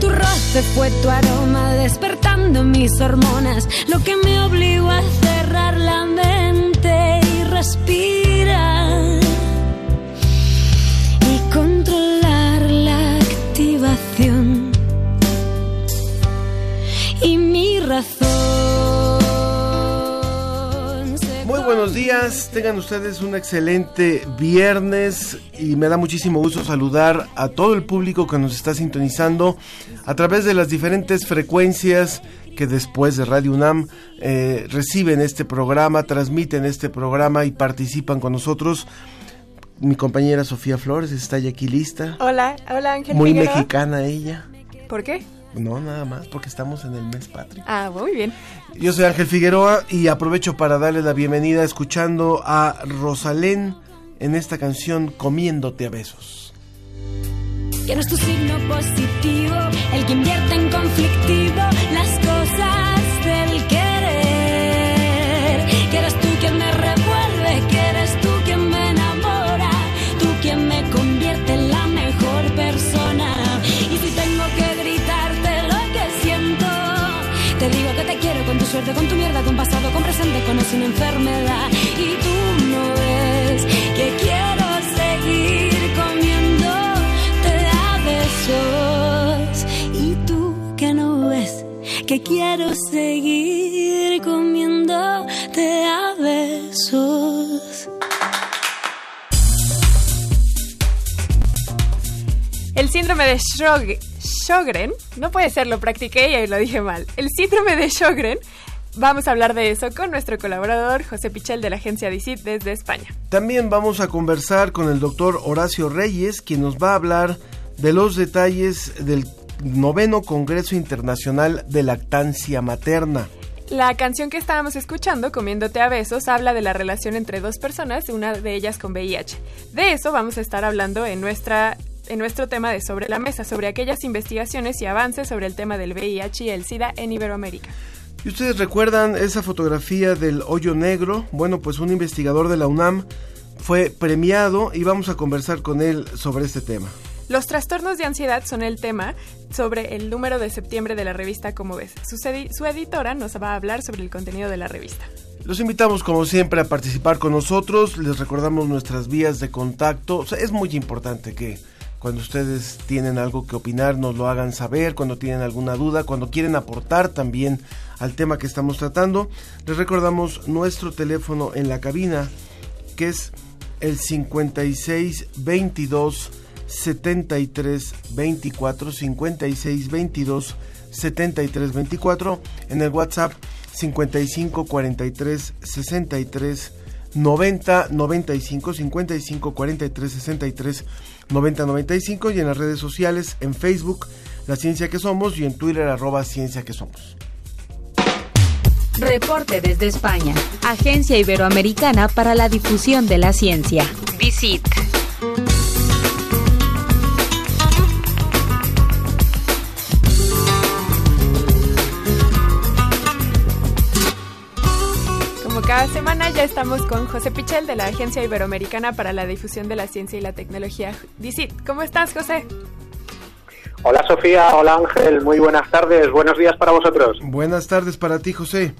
tu roce, fue tu aroma despertando mis hormonas, lo que me obligó a cerrar la mente y respirar y controlar la activación y mi razón. Buenos días, tengan ustedes un excelente viernes y me da muchísimo gusto saludar a todo el público que nos está sintonizando a través de las diferentes frecuencias que después de Radio UNAM eh, reciben este programa, transmiten este programa y participan con nosotros. Mi compañera Sofía Flores está ya aquí lista. Hola, hola Ángel Muy Figueroa. mexicana ella. ¿Por qué? No, nada más, porque estamos en el mes patrio. Ah, muy bien. Yo soy Ángel Figueroa y aprovecho para darle la bienvenida escuchando a Rosalén en esta canción Comiéndote a besos. Es tu signo positivo, el que invierte en conflictivo suerte, con tu mierda, con pasado, con presente, con sin enfermedad. Y tú no ves que quiero seguir comiéndote a besos. Y tú que no ves que quiero seguir comiéndote a besos. El síndrome de Sjog- Sjogren, no puede ser, lo practiqué y lo dije mal. El síndrome de Sjogren, vamos a hablar de eso con nuestro colaborador José Pichel de la agencia DICIT desde España. También vamos a conversar con el doctor Horacio Reyes, quien nos va a hablar de los detalles del noveno Congreso Internacional de Lactancia Materna. La canción que estábamos escuchando, Comiéndote a Besos, habla de la relación entre dos personas, una de ellas con VIH. De eso vamos a estar hablando en nuestra en nuestro tema de Sobre la Mesa, sobre aquellas investigaciones y avances sobre el tema del VIH y el SIDA en Iberoamérica. ¿Y ustedes recuerdan esa fotografía del hoyo negro? Bueno, pues un investigador de la UNAM fue premiado y vamos a conversar con él sobre este tema. Los trastornos de ansiedad son el tema sobre el número de septiembre de la revista Como ves. Su, edi- su editora nos va a hablar sobre el contenido de la revista. Los invitamos como siempre a participar con nosotros, les recordamos nuestras vías de contacto. O sea, es muy importante que cuando ustedes tienen algo que opinar nos lo hagan saber, cuando tienen alguna duda, cuando quieren aportar también al tema que estamos tratando. Les recordamos nuestro teléfono en la cabina que es el 56 22 73 24 56 22 73 24 en el WhatsApp 55 43 63 90 95 55 43 63 90 95 y en las redes sociales en Facebook La Ciencia que Somos y en Twitter arroba Ciencia que Somos. Reporte desde España. Agencia Iberoamericana para la Difusión de la Ciencia. Visit. Como cada semana ya estamos con José Pichel de la Agencia Iberoamericana para la Difusión de la Ciencia y la Tecnología, DICIT. ¿Cómo estás, José? Hola Sofía, hola Ángel, muy buenas tardes, buenos días para vosotros. Buenas tardes para ti, José.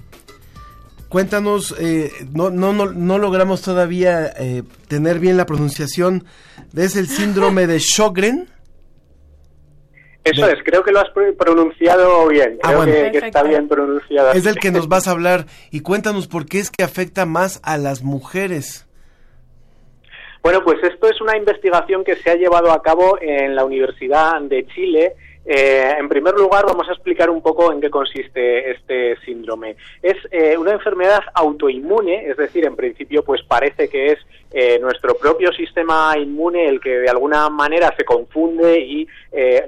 Cuéntanos, eh, no, no, no, no logramos todavía eh, tener bien la pronunciación. ¿Es el síndrome de Sjogren? Eso De- es, creo que lo has pr- pronunciado bien. Ah, Creo bueno. que, que está bien pronunciado. Es del que nos vas a hablar y cuéntanos por qué es que afecta más a las mujeres. Bueno, pues esto es una investigación que se ha llevado a cabo en la Universidad de Chile. Eh, en primer lugar, vamos a explicar un poco en qué consiste este síndrome. Es eh, una enfermedad autoinmune, es decir, en principio, pues parece que es eh, nuestro propio sistema inmune el que de alguna manera se confunde y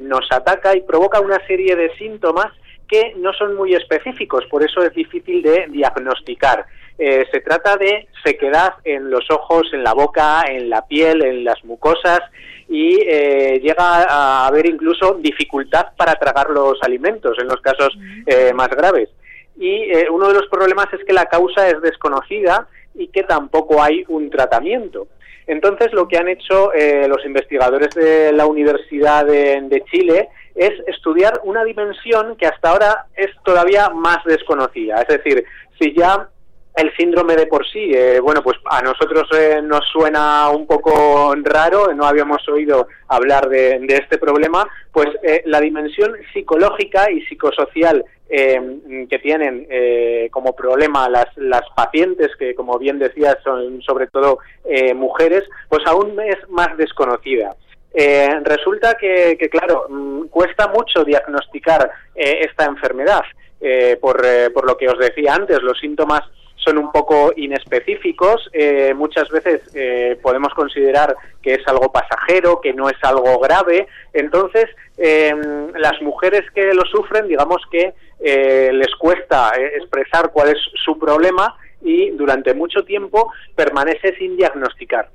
nos ataca y provoca una serie de síntomas que no son muy específicos, por eso es difícil de diagnosticar. Eh, se trata de sequedad en los ojos, en la boca, en la piel, en las mucosas y eh, llega a haber incluso dificultad para tragar los alimentos en los casos eh, más graves. Y eh, uno de los problemas es que la causa es desconocida y que tampoco hay un tratamiento. Entonces, lo que han hecho eh, los investigadores de la Universidad de, de Chile es estudiar una dimensión que hasta ahora es todavía más desconocida. Es decir, si ya el síndrome de por sí, eh, bueno, pues a nosotros eh, nos suena un poco raro, no habíamos oído hablar de, este problema, pues eh, la dimensión psicológica y psicosocial eh, que tienen eh, como problema las, las pacientes, que como bien decías son sobre todo eh, mujeres, pues aún es más desconocida. Resulta que, que, claro, mm, cuesta mucho diagnosticar esta enfermedad, por, por lo que os decía antes, los síntomas son un poco inespecíficos. Eh, muchas veces eh, podemos considerar que es algo pasajero, que no es algo grave. Entonces, eh, las mujeres que lo sufren, digamos que eh, les cuesta expresar cuál es su problema y durante mucho tiempo permanece sin diagnosticar.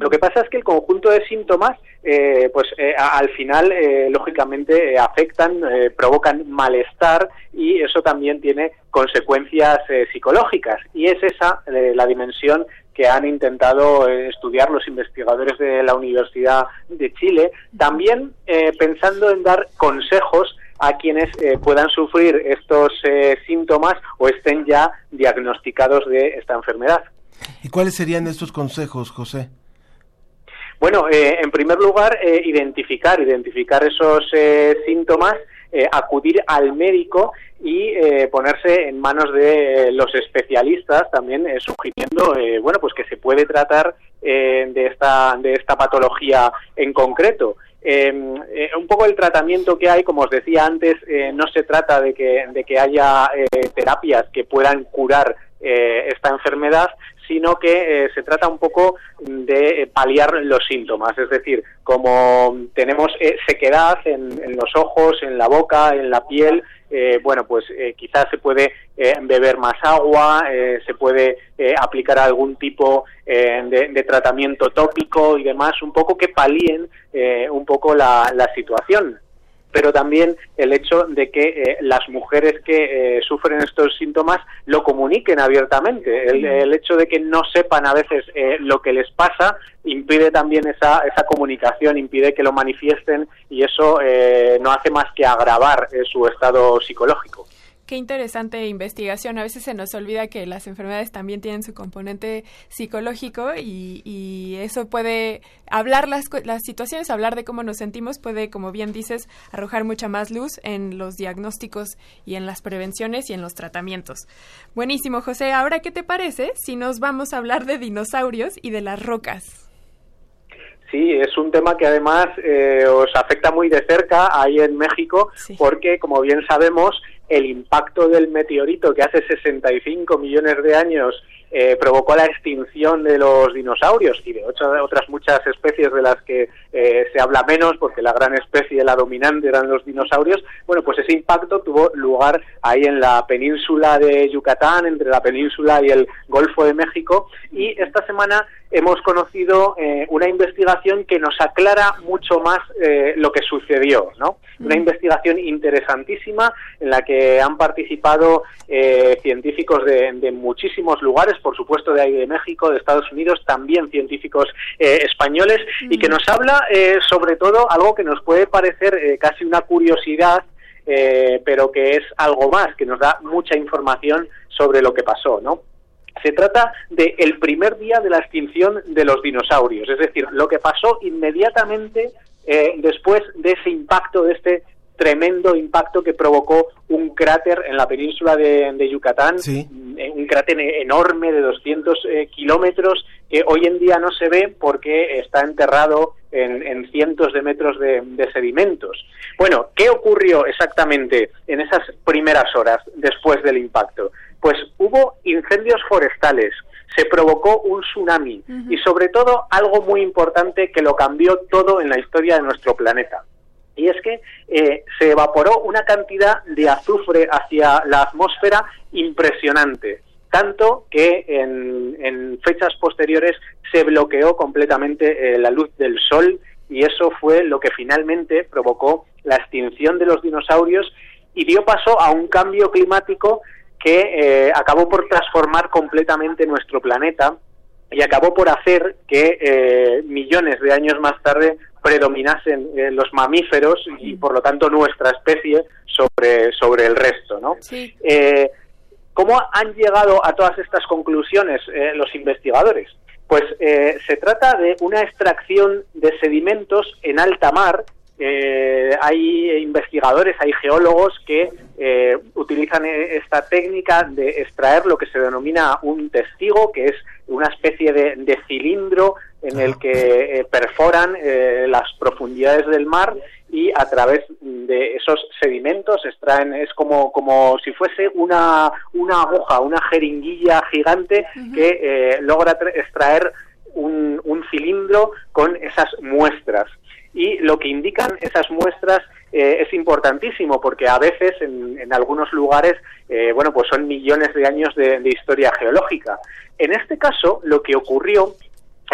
Lo que pasa es que el conjunto de síntomas, eh, pues eh, al final, eh, lógicamente, afectan, provocan malestar y eso también tiene consecuencias eh, psicológicas. Y es esa eh, la dimensión que han intentado eh, estudiar los investigadores de la Universidad de Chile, también eh, pensando en dar consejos a quienes puedan sufrir estos eh, síntomas o estén ya diagnosticados de esta enfermedad. ¿Y cuáles serían estos consejos, José? Bueno, eh, en primer lugar, eh, identificar, identificar esos eh, síntomas, acudir al médico y eh, ponerse en manos de eh, los especialistas, también eh, sugiriendo, bueno, pues que se puede tratar de esta de esta patología en concreto. Eh, un poco el tratamiento que hay, como os decía antes, no se trata de que, de que haya terapias que puedan curar esta enfermedad, sino que eh, se trata un poco de eh, paliar los síntomas. Es decir, como tenemos eh, sequedad en, los ojos, en la boca, en la piel, bueno, pues quizás se puede beber más agua, se puede aplicar algún tipo de, tratamiento tópico y demás, un poco que palíen un poco la situación pero también el hecho de que eh, las mujeres que eh, sufren estos síntomas lo comuniquen abiertamente. El, el hecho de que no sepan a veces eh, lo que les pasa impide también esa, esa comunicación, impide que lo manifiesten y eso eh, no hace más que agravar eh, su estado psicológico. Qué interesante investigación. A veces se nos olvida que las enfermedades también tienen su componente psicológico y, y eso puede hablar las, las situaciones, hablar de cómo nos sentimos, puede, como bien dices, arrojar mucha más luz en los diagnósticos y en las prevenciones y en los tratamientos. Buenísimo, José. Ahora, ¿qué te parece si nos vamos a hablar de dinosaurios y de las rocas? Sí, es un tema que además eh, os afecta muy de cerca ahí en México, porque como bien sabemos, el impacto del meteorito que hace 65 millones de años eh, provocó la extinción de los dinosaurios y de otra- otras muchas especies de las que eh, se habla menos, porque la gran especie, la dominante, eran los dinosaurios. Bueno, pues ese impacto tuvo lugar ahí en la península de Yucatán, entre la península y el Golfo de México, y esta semana hemos conocido eh, una investigación que nos aclara mucho más eh, lo que sucedió, ¿no? Una investigación interesantísima en la que han participado eh, científicos de, de muchísimos lugares, por supuesto de ahí de México, de Estados Unidos, también científicos eh, españoles, y que nos habla eh, sobre todo algo que nos puede parecer casi una curiosidad, pero que es algo más, que nos da mucha información sobre lo que pasó, ¿no? Se trata del el primer día de la extinción de los dinosaurios, es decir, lo que pasó inmediatamente eh, después de ese impacto de este tremendo impacto que provocó un cráter en la península de, de Yucatán, Sí. eh, un cráter enorme de 200 eh, kilómetros que hoy en día no se ve porque está enterrado en, en cientos de metros de, de sedimentos. Bueno, ¿qué ocurrió exactamente en esas primeras horas después del impacto? Pues hubo incendios forestales, se provocó un tsunami y sobre todo algo muy importante que lo cambió todo en la historia de nuestro planeta. Y es que eh, se evaporó una cantidad de azufre hacia la atmósfera impresionante, tanto que en, en fechas posteriores se bloqueó completamente eh, la luz del sol y eso fue lo que finalmente provocó la extinción de los dinosaurios y dio paso a un cambio climático que eh, acabó por transformar completamente nuestro planeta y acabó por hacer que eh, millones de años más tarde predominasen eh, los mamíferos y por lo tanto nuestra especie sobre, sobre el resto, ¿no? Sí. ¿Cómo han llegado a todas estas conclusiones los investigadores? Pues eh, se trata de una extracción de sedimentos en alta mar. Eh, hay investigadores, hay geólogos que eh, utilizan eh, esta técnica de extraer lo que se denomina un testigo, que es una especie de, de cilindro en el que eh, perforan eh, las profundidades del mar y a través de esos sedimentos extraen es como como si fuese una una aguja una jeringuilla gigante que logra tra- extraer un, un cilindro con esas muestras y lo que indican esas muestras eh, es importantísimo porque a veces en, en algunos lugares eh, bueno pues son millones de años de, de historia geológica. En este caso lo que ocurrió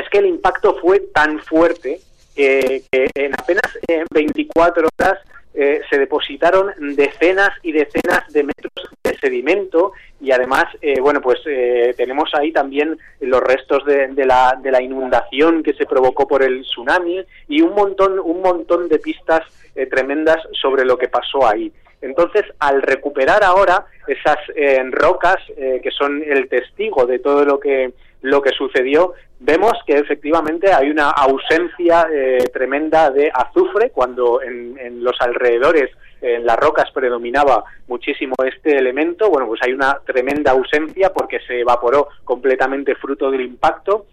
es que el impacto fue tan fuerte que, que en apenas eh, 24 horas eh, se depositaron decenas y decenas de metros de sedimento y además, eh, bueno, pues eh, tenemos ahí también los restos de, de la, de la inundación que se provocó por el tsunami y un montón, un montón de pistas eh, tremendas sobre lo que pasó ahí. Entonces, al recuperar ahora esas eh, rocas eh, que son el testigo de todo lo que lo que sucedió, vemos que efectivamente hay una ausencia eh, tremenda de azufre cuando en, en los alrededores en las rocas predominaba muchísimo este elemento, bueno, pues hay una tremenda ausencia porque se evaporó completamente fruto del impacto.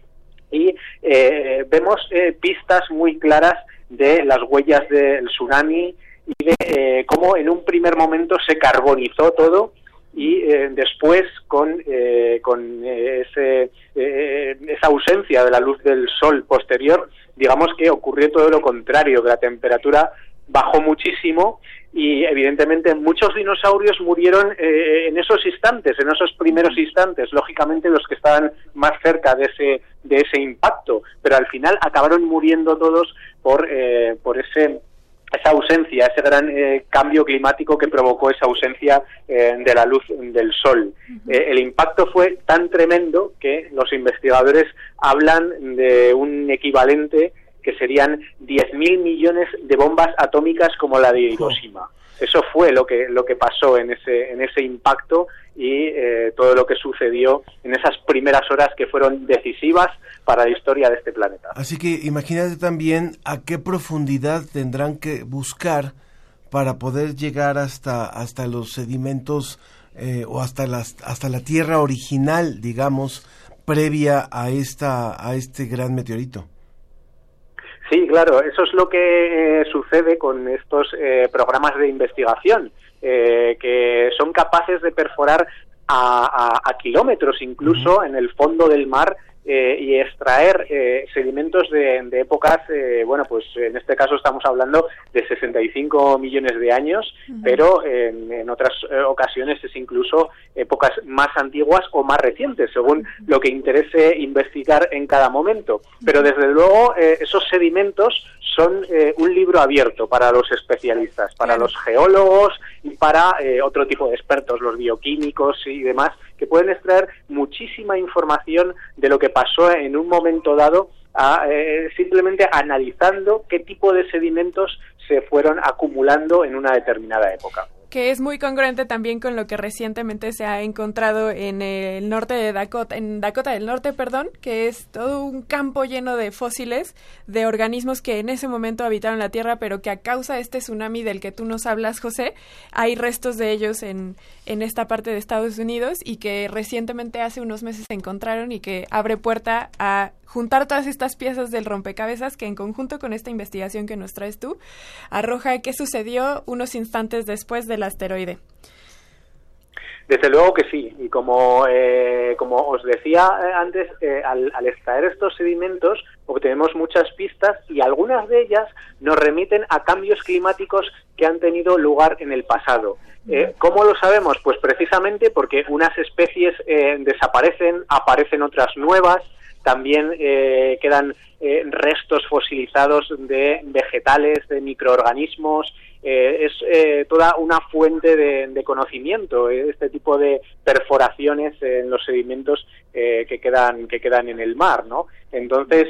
Y eh, vemos eh, pistas muy claras de las huellas del tsunami y de eh, cómo en un primer momento se carbonizó todo y eh, después con, eh, con eh, ese, eh, esa ausencia de la luz del sol posterior, digamos que ocurrió todo lo contrario, que la temperatura bajó muchísimo y evidentemente muchos dinosaurios murieron eh, en esos instantes, en esos primeros instantes, lógicamente los que estaban más cerca de ese, de ese impacto, pero al final acabaron muriendo todos por, eh, por ese esa ausencia, ese gran eh, cambio climático que provocó esa ausencia eh, de la luz del sol. Eh, el impacto fue tan tremendo que los investigadores hablan de un equivalente que serían 10.000 millones de bombas atómicas como la de Hiroshima. Eso fue lo que lo que pasó en ese en ese impacto y eh, todo lo que sucedió en esas primeras horas que fueron decisivas para la historia de este planeta. Así que imagínate también a qué profundidad tendrán que buscar para poder llegar hasta hasta los sedimentos eh, o hasta las hasta la tierra original, digamos, previa a esta a este gran meteorito. Sí, claro, eso es lo que eh, sucede con estos eh, programas de investigación, eh, que son capaces de perforar a, a- a kilómetros incluso en el fondo del mar eh, y extraer eh, sedimentos de, de épocas, eh, bueno, pues en este caso estamos hablando de 65 millones de años, pero en, en otras eh, ocasiones es incluso épocas más antiguas o más recientes, según lo que interese investigar en cada momento. Pero desde luego eh, esos sedimentos son eh, un libro abierto para los especialistas, para los geólogos y para otro tipo de expertos, los bioquímicos y demás, que pueden extraer muchísima información de lo que pasó en un momento dado, eh, simplemente analizando qué tipo de sedimentos se fueron acumulando en una determinada época. Que es muy congruente también con lo que recientemente se ha encontrado en el norte de Dakota, en Dakota del Norte, perdón, que es todo un campo lleno de fósiles de organismos que en ese momento habitaron la Tierra, pero que a causa de este tsunami del que tú nos hablas, José, hay restos de ellos en, en esta parte de Estados Unidos y que recientemente hace unos meses se encontraron y que abre puerta a juntar todas estas piezas del rompecabezas que en conjunto con esta investigación que nos traes tú, arroja qué sucedió unos instantes después del asteroide. Desde luego que sí, y como, eh, como os decía eh, antes, eh, al, al, extraer estos sedimentos obtenemos muchas pistas y algunas de ellas nos remiten a cambios climáticos que han tenido lugar en el pasado. Eh, ¿Cómo lo sabemos? Pues precisamente porque unas especies desaparecen, aparecen otras nuevas, también eh, quedan eh, restos fosilizados de vegetales, de microorganismos. Eh, es toda una fuente de, de conocimiento este tipo de perforaciones en los sedimentos que quedan que quedan en el mar, ¿no? Entonces,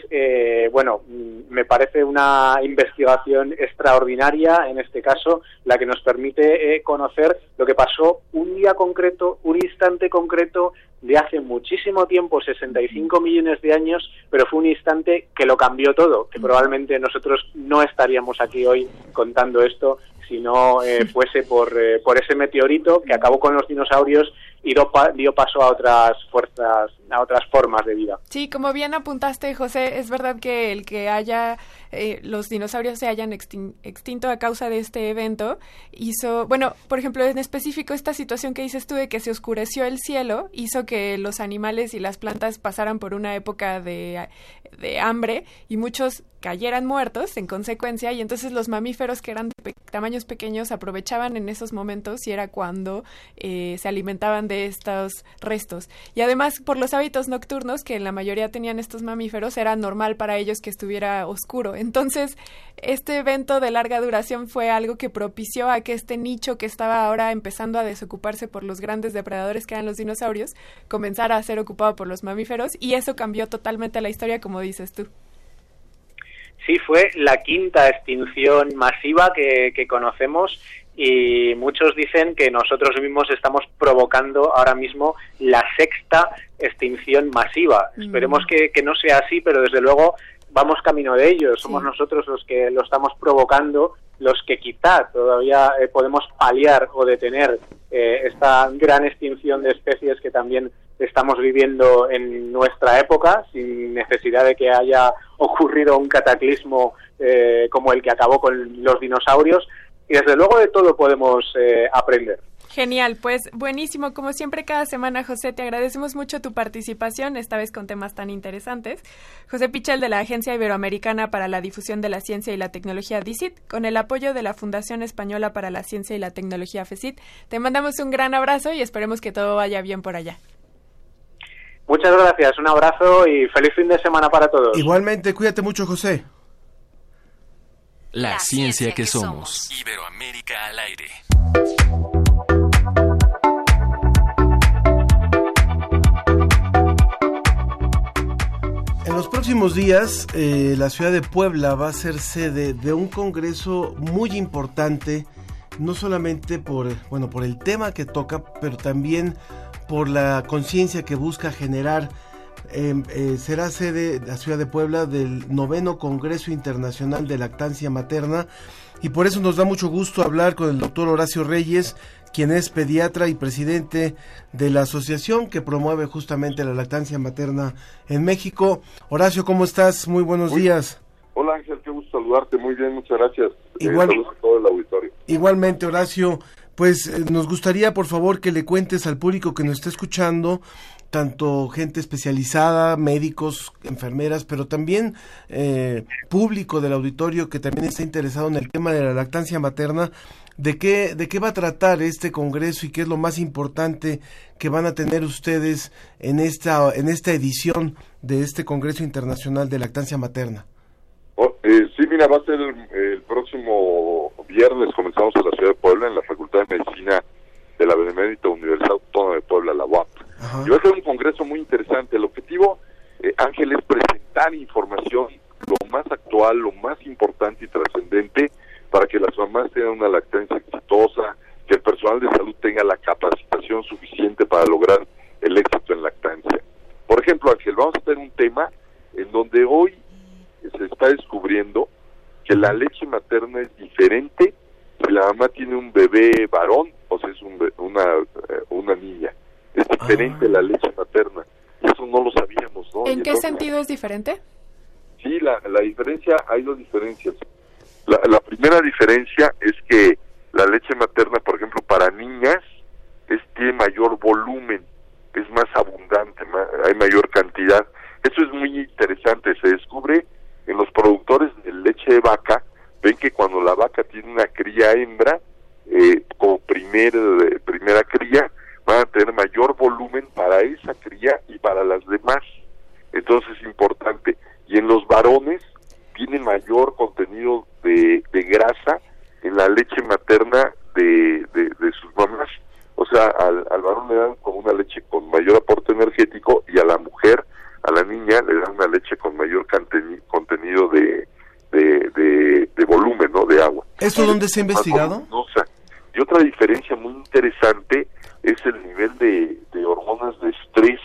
bueno, mm, me parece una investigación extraordinaria en este caso, la que nos permite conocer lo que pasó un día concreto, un instante concreto de hace muchísimo tiempo, 65 millones de años, pero fue un instante que lo cambió todo, que probablemente nosotros no estaríamos aquí hoy contando esto si no eh, fuese por, eh, por ese meteorito que acabó con los dinosaurios y dio, paso a otras fuerzas, a otras formas de vida. Sí, como bien apuntaste, José, es verdad que el que haya eh, los dinosaurios se hayan extin extinto a causa de este evento hizo, bueno, por ejemplo, en específico esta situación que dices tú de que se oscureció el cielo hizo que los animales y las plantas pasaran por una época de, de hambre y muchos cayeran muertos en consecuencia y entonces los mamíferos que eran de pe tamaños pequeños aprovechaban en esos momentos y era cuando eh, se alimentaban de estos restos. Y además por los hábitos nocturnos que en la mayoría tenían estos mamíferos era normal para ellos que estuviera oscuro. Entonces este evento de larga duración fue algo que propició a que este nicho que estaba ahora empezando a desocuparse por los grandes depredadores que eran los dinosaurios comenzara a ser ocupado por los mamíferos y eso cambió totalmente la historia como dices tú. Sí, fue la quinta extinción masiva que, que, conocemos y muchos dicen que nosotros mismos estamos provocando ahora mismo la sexta extinción masiva. Mm. Esperemos que, que, no sea así, pero desde luego vamos camino de ello. Somos nosotros los que lo estamos provocando, los que quizá todavía eh, podemos paliar o detener eh, esta gran extinción de especies que también estamos viviendo en nuestra época sin necesidad de que haya ocurrido un cataclismo eh, como el que acabó con los dinosaurios y desde luego de todo podemos eh, aprender. Genial, pues buenísimo, como siempre cada semana, José, te agradecemos mucho tu participación, esta vez con temas tan interesantes. José Pichel de la Agencia Iberoamericana para la Difusión de la Ciencia y la Tecnología DICIT, con el apoyo de la Fundación Española para la Ciencia y la Tecnología FECIT. Te mandamos un gran abrazo y esperemos que todo vaya bien por allá. Muchas gracias, un abrazo y feliz fin de semana para todos. Igualmente, cuídate mucho, José. La, ciencia, que, somos. Iberoamérica al aire. En los próximos días, eh, la ciudad de Puebla va a ser sede de un congreso muy importante, no solamente por, bueno, por el tema que toca, pero también por la conciencia que busca generar. Eh, eh, será sede la ciudad de Puebla del noveno Congreso Internacional de Lactancia Materna y por eso nos da mucho gusto hablar con el doctor Horacio Reyes, quien es pediatra y presidente de la asociación que promueve justamente la lactancia materna en México. Horacio, ¿cómo estás? Muy buenos días. Hola Ángel, qué gusto saludarte. Muy bien, muchas gracias. Igual, eh, a todo el auditorio. Igualmente, Horacio. Pues eh, nos gustaría, por favor, que le cuentes al público que nos está escuchando, tanto gente especializada, médicos, enfermeras, pero también eh, público del auditorio que también está interesado en el tema de la lactancia materna, de qué, de qué va a tratar este congreso y qué es lo más importante que van a tener ustedes en esta, en esta edición de este Congreso Internacional de Lactancia Materna. Oh, eh, sí, mira, va a ser el, el, próximo viernes, comenzamos en la ciudad de Puebla, en la Facultad de Medicina de la Benemérita Universidad Autónoma de Puebla, la UAP. Ajá. Y va a ser un congreso muy interesante. El objetivo, eh, Ángel, es presentar información lo más actual, lo más importante y trascendente para que las mamás tengan una lactancia exitosa, que el personal de salud tenga la capacitación suficiente para lograr el éxito en lactancia. Por ejemplo, Ángel, vamos a tener un tema en donde hoy se está descubriendo que la leche materna es diferente si la mamá tiene un bebé varón o si es un una, eh, una niña. Es diferente la leche materna. Eso no lo sabíamos, ¿no? Y ¿En qué sentido es diferente? Sí, la, la diferencia, hay dos diferencias. La, la primera diferencia es que la leche materna, por ejemplo, para niñas, es, tiene mayor volumen, es más abundante, hay mayor cantidad. Eso es muy interesante, se descubre en los productores de leche de vaca, ven que cuando la vaca tiene una cría hembra, eh, como primer, eh, primera cría, van a tener mayor volumen para esa cría y para las demás. Entonces es importante. Y en los varones tiene mayor contenido de, de grasa en la leche materna de, de, de sus mamás. O sea, al, al varón le dan como una leche con mayor aporte energético y a la mujer, a la niña, le dan una leche con mayor contenido de, de, de, volumen, ¿no? De agua. ¿Eso dónde se ha investigado? voluminosa. Y otra diferencia muy interesante es el nivel de, de hormonas de estrés,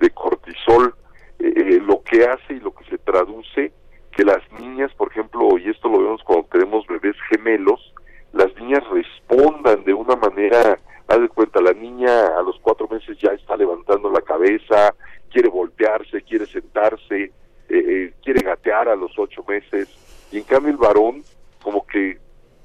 de cortisol, eh, eh, lo que hace y lo que se traduce que las niñas, por ejemplo, y esto lo vemos cuando tenemos bebés gemelos, las niñas respondan de una manera, haz de cuenta, la niña a los cuatro meses ya está levantando la cabeza, quiere voltearse, quiere sentarse, eh, quiere gatear a los ocho meses, y en cambio el varón, como que,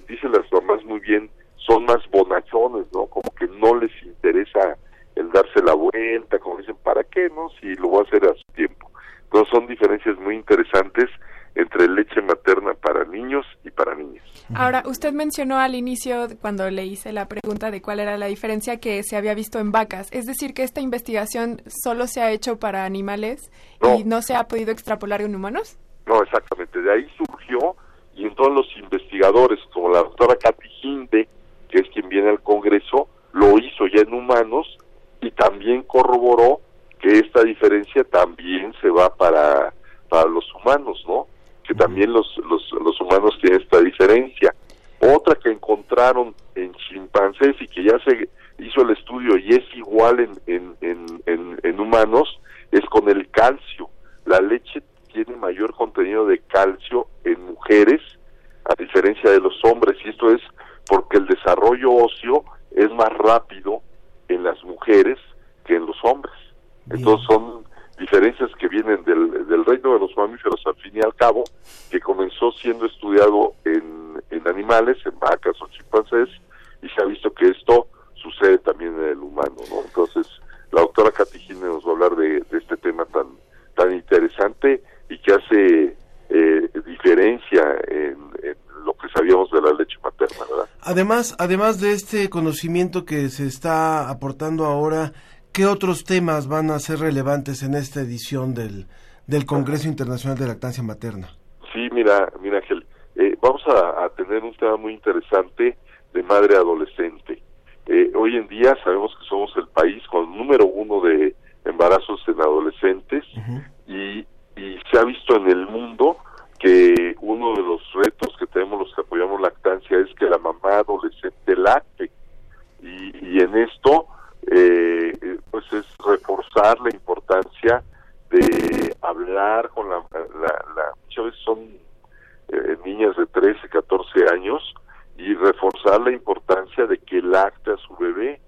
dicen las mamás muy bien, son más bonachones, ¿no? Como que no les interesa el darse la vuelta, como dicen, ¿para qué, no? Si lo voy a hacer a su tiempo. Entonces son diferencias muy interesantes entre leche materna para niños y para niñas. Ahora, usted mencionó al inicio, cuando le hice la pregunta de cuál era la diferencia que se había visto en vacas. Es decir, que esta investigación solo se ha hecho para animales y no se ha podido extrapolar en humanos. No, exactamente. De ahí surgió y entonces los investigadores, como la doctora Katy Hinde, que es quien viene al Congreso, lo hizo ya en humanos y también corroboró que esta diferencia también se va para, para los humanos, ¿no? Que también los, los, los humanos tienen esta diferencia. Otra que encontraron en chimpancés y que ya se hizo el estudio y es igual en, en, en, en, en humanos es con el calcio. La leche tiene mayor contenido de calcio en mujeres a diferencia de los hombres y esto es porque el desarrollo óseo es más rápido en las mujeres que en los hombres. Entonces son diferencias que vienen del, del reino de los mamíferos al fin y al cabo, que comenzó siendo estudiado en, en animales, en vacas o chimpancés, y se ha visto que esto sucede también en el humano, ¿no? Entonces, la doctora Catijine nos va a hablar de, de este tema tan, tan interesante y que hace eh, diferencia en, en lo que sabíamos de la leche materna, ¿verdad? Además, además de este conocimiento que se está aportando ahora, ¿qué otros temas van a ser relevantes en esta edición del, del Congreso Internacional de Lactancia Materna? Sí, mira, mira Ángel, eh, vamos a, a tener un tema muy interesante de madre adolescente. Eh, hoy en día sabemos que somos el país con número uno de embarazos en adolescentes y, y se ha visto en el mundo que uno de los retos que tenemos los que apoyamos lactancia es que la mamá adolescente lacte y, y en esto eh, pues es reforzar la importancia de hablar con la, la, la muchas veces son eh, niñas de 13, 14 años y reforzar la importancia de que lacte a su bebé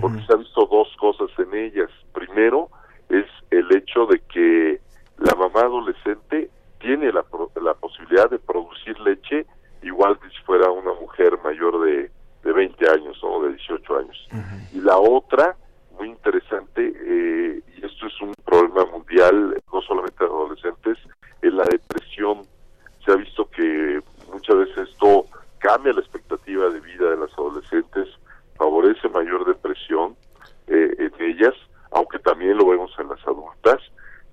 porque se ha visto dos cosas en ellas. Primero es el hecho de que la mamá adolescente tiene la, la posibilidad de producir leche igual que si fuera una mujer mayor de, de 20 años o de 18 años. Y la otra, muy interesante, eh, y esto es un problema mundial, no solamente de adolescentes, es la depresión. Se ha visto que muchas veces esto cambia la expectativa de vida de las adolescentes, favorece mayor depresión eh, en ellas, aunque también lo vemos en las adultas.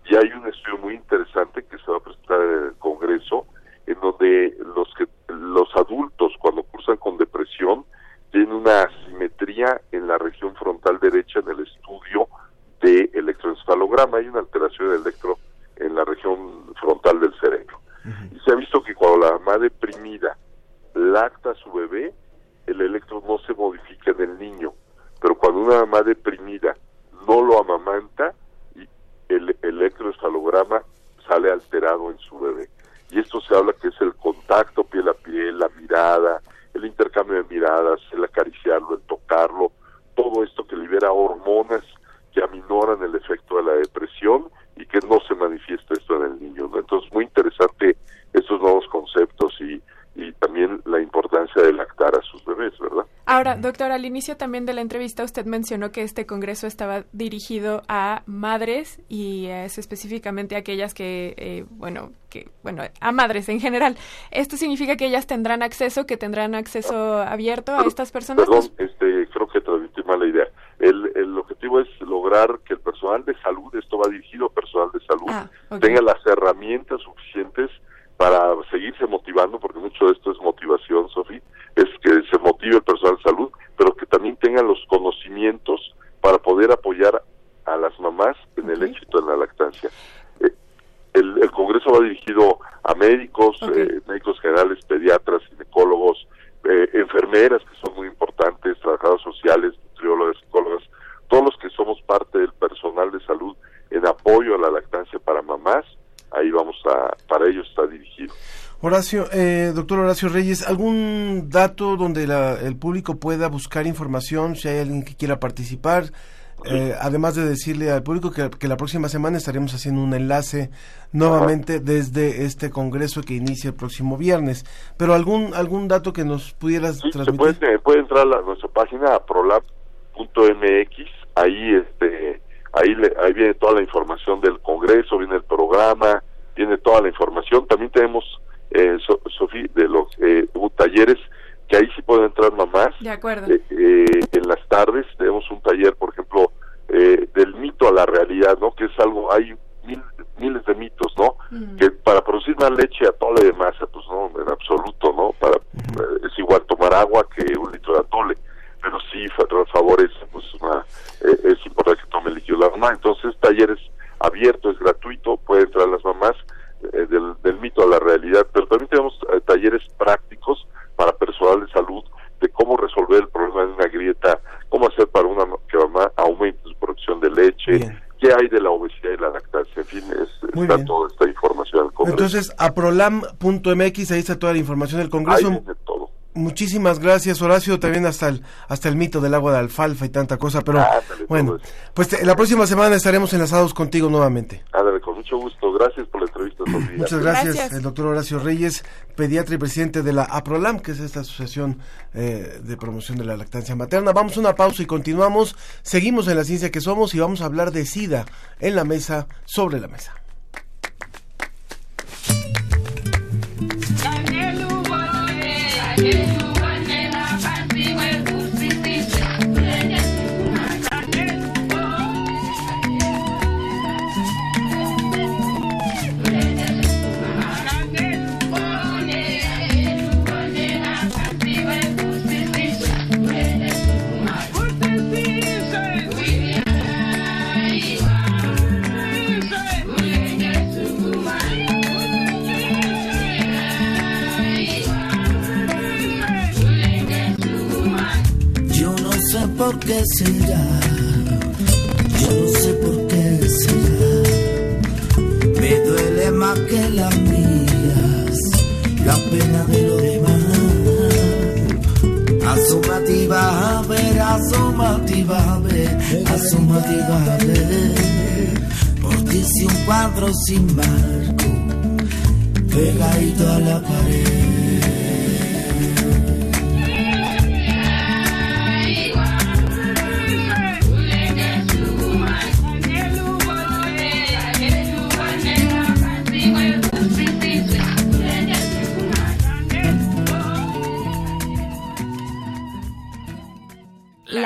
Y hay un estudio muy interesante que se va a presentar en el Congreso, en donde los que los adultos cuando cursan con depresión tienen una asimetría en la región frontal derecha en el estudio de electroencefalograma. Hay una alteración del electro en la región frontal del cerebro. Y se ha visto que cuando la mamá deprimida lacta a su bebé, el electro no se modifica una mamá deprimida no lo amamanta el electroesfalograma sale alterado en su bebé. Y esto se habla que es el contacto piel a piel, la mirada, el intercambio de miradas, el acariciarlo, el tocarlo, todo esto que libera hormonas que aminoran el efecto de la depresión y que no se manifiesta esto en el niño. ¿no? Entonces, muy interesante estos nuevos conceptos y, y también la importancia de lactar a sus bebés, ¿verdad? Ahora, doctor, al inicio también de la entrevista usted mencionó que este congreso estaba dirigido a madres y es específicamente a aquellas que, eh, bueno, que, bueno, a madres en general. ¿Esto significa que ellas tendrán acceso, que tendrán acceso abierto a estas personas? Perdón, este, creo que transmití mala idea. El, el objetivo es lograr que el personal de salud, esto va dirigido a personal de salud, Ah, tenga las herramientas suficientes para seguirse motivando, porque mucho de esto es motivación, Sofi, es que se motive el personal de salud, pero que también tengan los conocimientos para poder apoyar a las mamás en el éxito en la lactancia. Eh, el, el Congreso va dirigido a médicos, eh, médicos generales, pediatras, ginecólogos, eh, enfermeras, que son muy importantes, trabajadores sociales, nutriólogas, psicólogas, todos los que somos parte del personal de salud en apoyo a la lactancia para mamás, ahí vamos a, para ellos está dirigido. Horacio, eh, doctor Horacio Reyes, ¿algún dato donde la- el público pueda buscar información si hay alguien que quiera participar? Eh, además de decirle al público que, que la próxima semana estaremos haciendo un enlace nuevamente desde este congreso que inicia el próximo viernes. Pero algún algún dato que nos pudieras Se transmitir. puede, puede entrar a nuestra página prolab.mx, ahí este ahí le- ahí viene toda la información del congreso, viene el programa, viene toda la información. También tenemos eh, So- Sofía de los eh, talleres que ahí sí pueden entrar mamás. De acuerdo. Eh, eh, en las tardes tenemos un taller, por ejemplo, eh, del mito a la realidad, ¿no? Que es algo, hay mil- miles de mitos, ¿no? Que para producir más leche atole de masa, pues no, en absoluto, ¿no? Para eh, es igual tomar agua que un litro de atole, pero sí fa- favorece, pues una, eh, es importante que tome líquido la mamá. Entonces, talleres abierto, es gratuito, pueden entrar las mamás eh, del, del mito a la realidad, pero también tenemos eh, talleres prácticos para personal de salud de cómo resolver el problema de una grieta, cómo hacer para una que mamá aumente su producción de leche, qué hay de la obesidad y la lactancia, en fin, es, Muy está bien. toda esta información el Congreso. Entonces, aprolam.mx, ahí está toda la información del Congreso. Ahí viene todo. Muchísimas gracias, Horacio, también hasta el, hasta el mito del agua de alfalfa y tanta cosa, pero bueno, pues te- la próxima semana estaremos enlazados contigo nuevamente. Ándale, con mucho gusto. Gracias por la entrevista, Sofía. Muchas gracias, el doctor Horacio Reyes, pediatra y presidente de la APROLAM, que es esta asociación eh, de promoción de la lactancia materna. Vamos a una pausa y continuamos. Seguimos en la ciencia que somos y vamos a hablar de SIDA en la mesa, sobre la mesa. Por qué será, yo no sé por qué será. Me duele más que las mías, la pena de lo demás. Asómate y vas a ver, asómate y vas a ver, asómate y a ver. Porque si un cuadro sin marco, pegadito a la pared.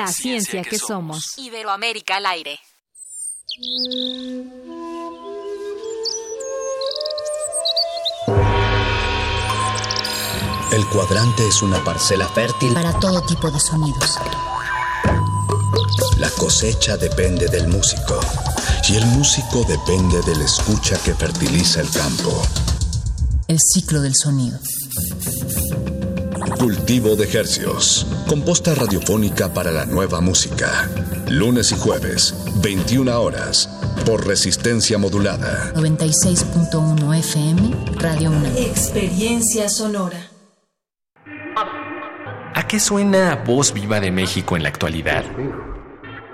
La ciencia que somos. Iberoamérica al aire. El cuadrante es una parcela fértil. para todo tipo de sonidos. La cosecha depende del músico. Y el músico depende del escucha que fertiliza el campo. El ciclo del sonido. Cultivo de Hercios. Composta radiofónica para la nueva música. Lunes y jueves, 21 horas. Por resistencia modulada. 96.1 FM, Radio 1. Experiencia sonora. ¿A qué suena Voz Viva de México en la actualidad?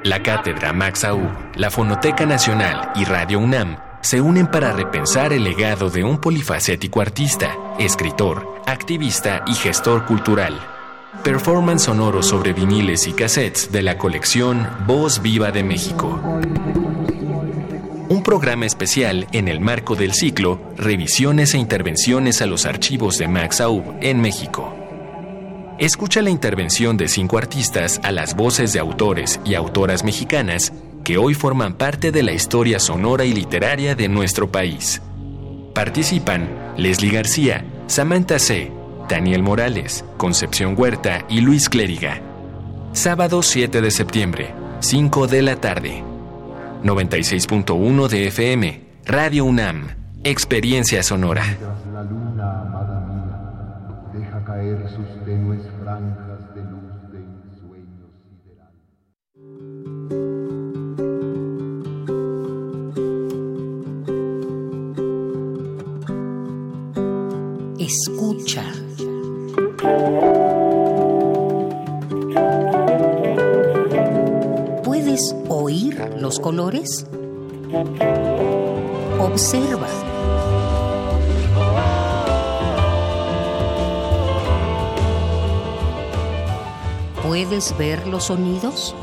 La Cátedra Max Aub, la Fonoteca Nacional y Radio UNAM se unen para repensar el legado de un polifacético artista, escritor, activista y gestor cultural. Performance sonoro sobre viniles y cassettes de la colección Voz Viva de México. Un programa especial en el marco del ciclo Revisiones e intervenciones a los archivos de Max Aub en México. Escucha la intervención de cinco artistas a las voces de autores y autoras mexicanas que hoy forman parte de la historia sonora y literaria de nuestro país. Participan Leslie García, Samantha C., Daniel Morales, Concepción Huerta y Luis Clériga. Sábado 7 de septiembre, 5 de la tarde. 96.1 de FM, Radio UNAM, Experiencia Sonora. La luna, amada mía, deja caer sus tenues franjas Escucha. ¿Puedes oír los colores? Observa. ¿Puedes ver los sonidos?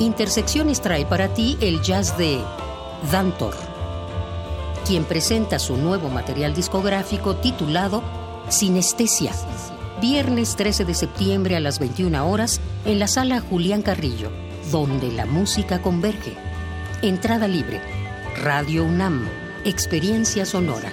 Intersecciones trae para ti el jazz de Dantor, quien presenta su nuevo material discográfico titulado Sinestesia, viernes 13 de septiembre a las 21 horas en la sala Julián Carrillo, donde la música converge. Entrada libre. Radio UNAM, Experiencia Sonora.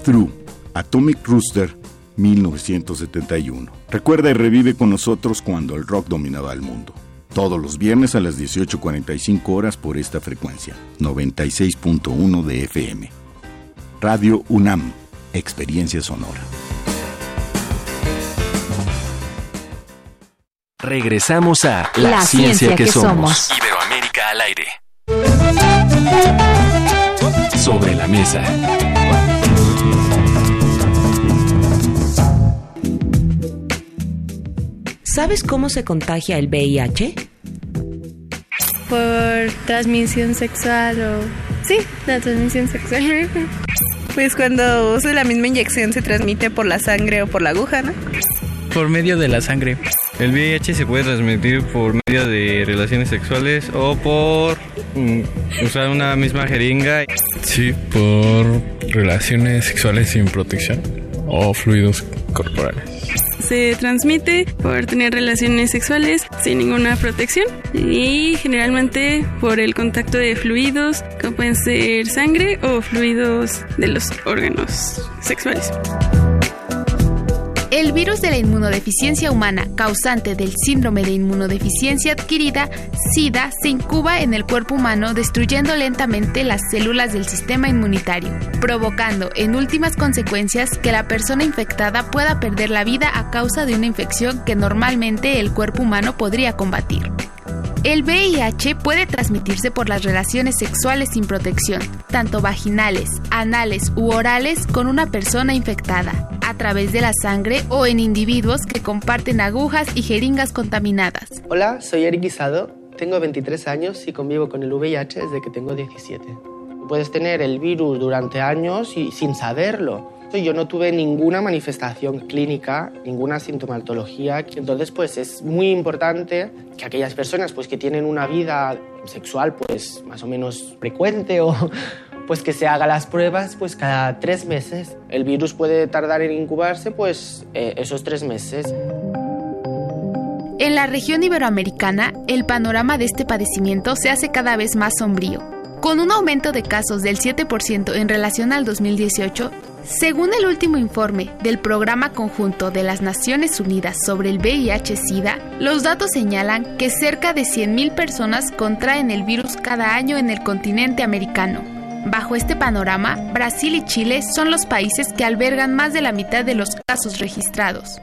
Breakthrough, Atomic Rooster, 1971. Recuerda y revive con nosotros cuando el rock dominaba el mundo. Todos los viernes a las 18.45 horas por esta frecuencia, 96.1 de FM. Radio UNAM, Experiencia Sonora. Regresamos a La ciencia que somos. Iberoamérica al aire. Sobre la mesa. ¿Sabes cómo se contagia el VIH? Por transmisión sexual o... Sí, la transmisión sexual. Pues cuando usa la misma inyección se transmite por la sangre o por la aguja, ¿no? Por medio de la sangre. El VIH se puede transmitir por medio de relaciones sexuales o por mm, usar una misma jeringa. Sí, por relaciones sexuales sin protección o fluidos corporales. Se transmite por tener relaciones sexuales sin ninguna protección y generalmente por el contacto de fluidos que pueden ser sangre o fluidos de los órganos sexuales. El virus de la inmunodeficiencia humana, causante del síndrome de inmunodeficiencia adquirida, SIDA, se incuba en el cuerpo humano destruyendo lentamente las células del sistema inmunitario, provocando en últimas consecuencias que la persona infectada pueda perder la vida a causa de una infección que normalmente el cuerpo humano podría combatir. El VIH puede transmitirse por las relaciones sexuales sin protección, tanto vaginales, anales u orales con una persona infectada, a través de la sangre o en individuos que comparten agujas y jeringas contaminadas. Hola, soy Eric Guisado, tengo 23 años y convivo con el VIH desde que tengo 17. puedes tener el virus durante años y sin saberlo. Yo no tuve ninguna manifestación clínica, ninguna sintomatología, entonces pues es muy importante que aquellas personas pues que tienen una vida sexual pues más o menos frecuente o pues que se haga las pruebas pues cada tres meses. El virus puede tardar en incubarse pues eh, esos tres meses. En la región iberoamericana, el panorama de este padecimiento se hace cada vez más sombrío. Con un aumento de casos del 7% en relación al 2018, según el último informe del Programa Conjunto de las Naciones Unidas sobre el VIH-Sida, los datos señalan que cerca de 100.000 personas contraen el virus cada año en el continente americano. Bajo este panorama, Brasil y Chile son los países que albergan más de la mitad de los casos registrados.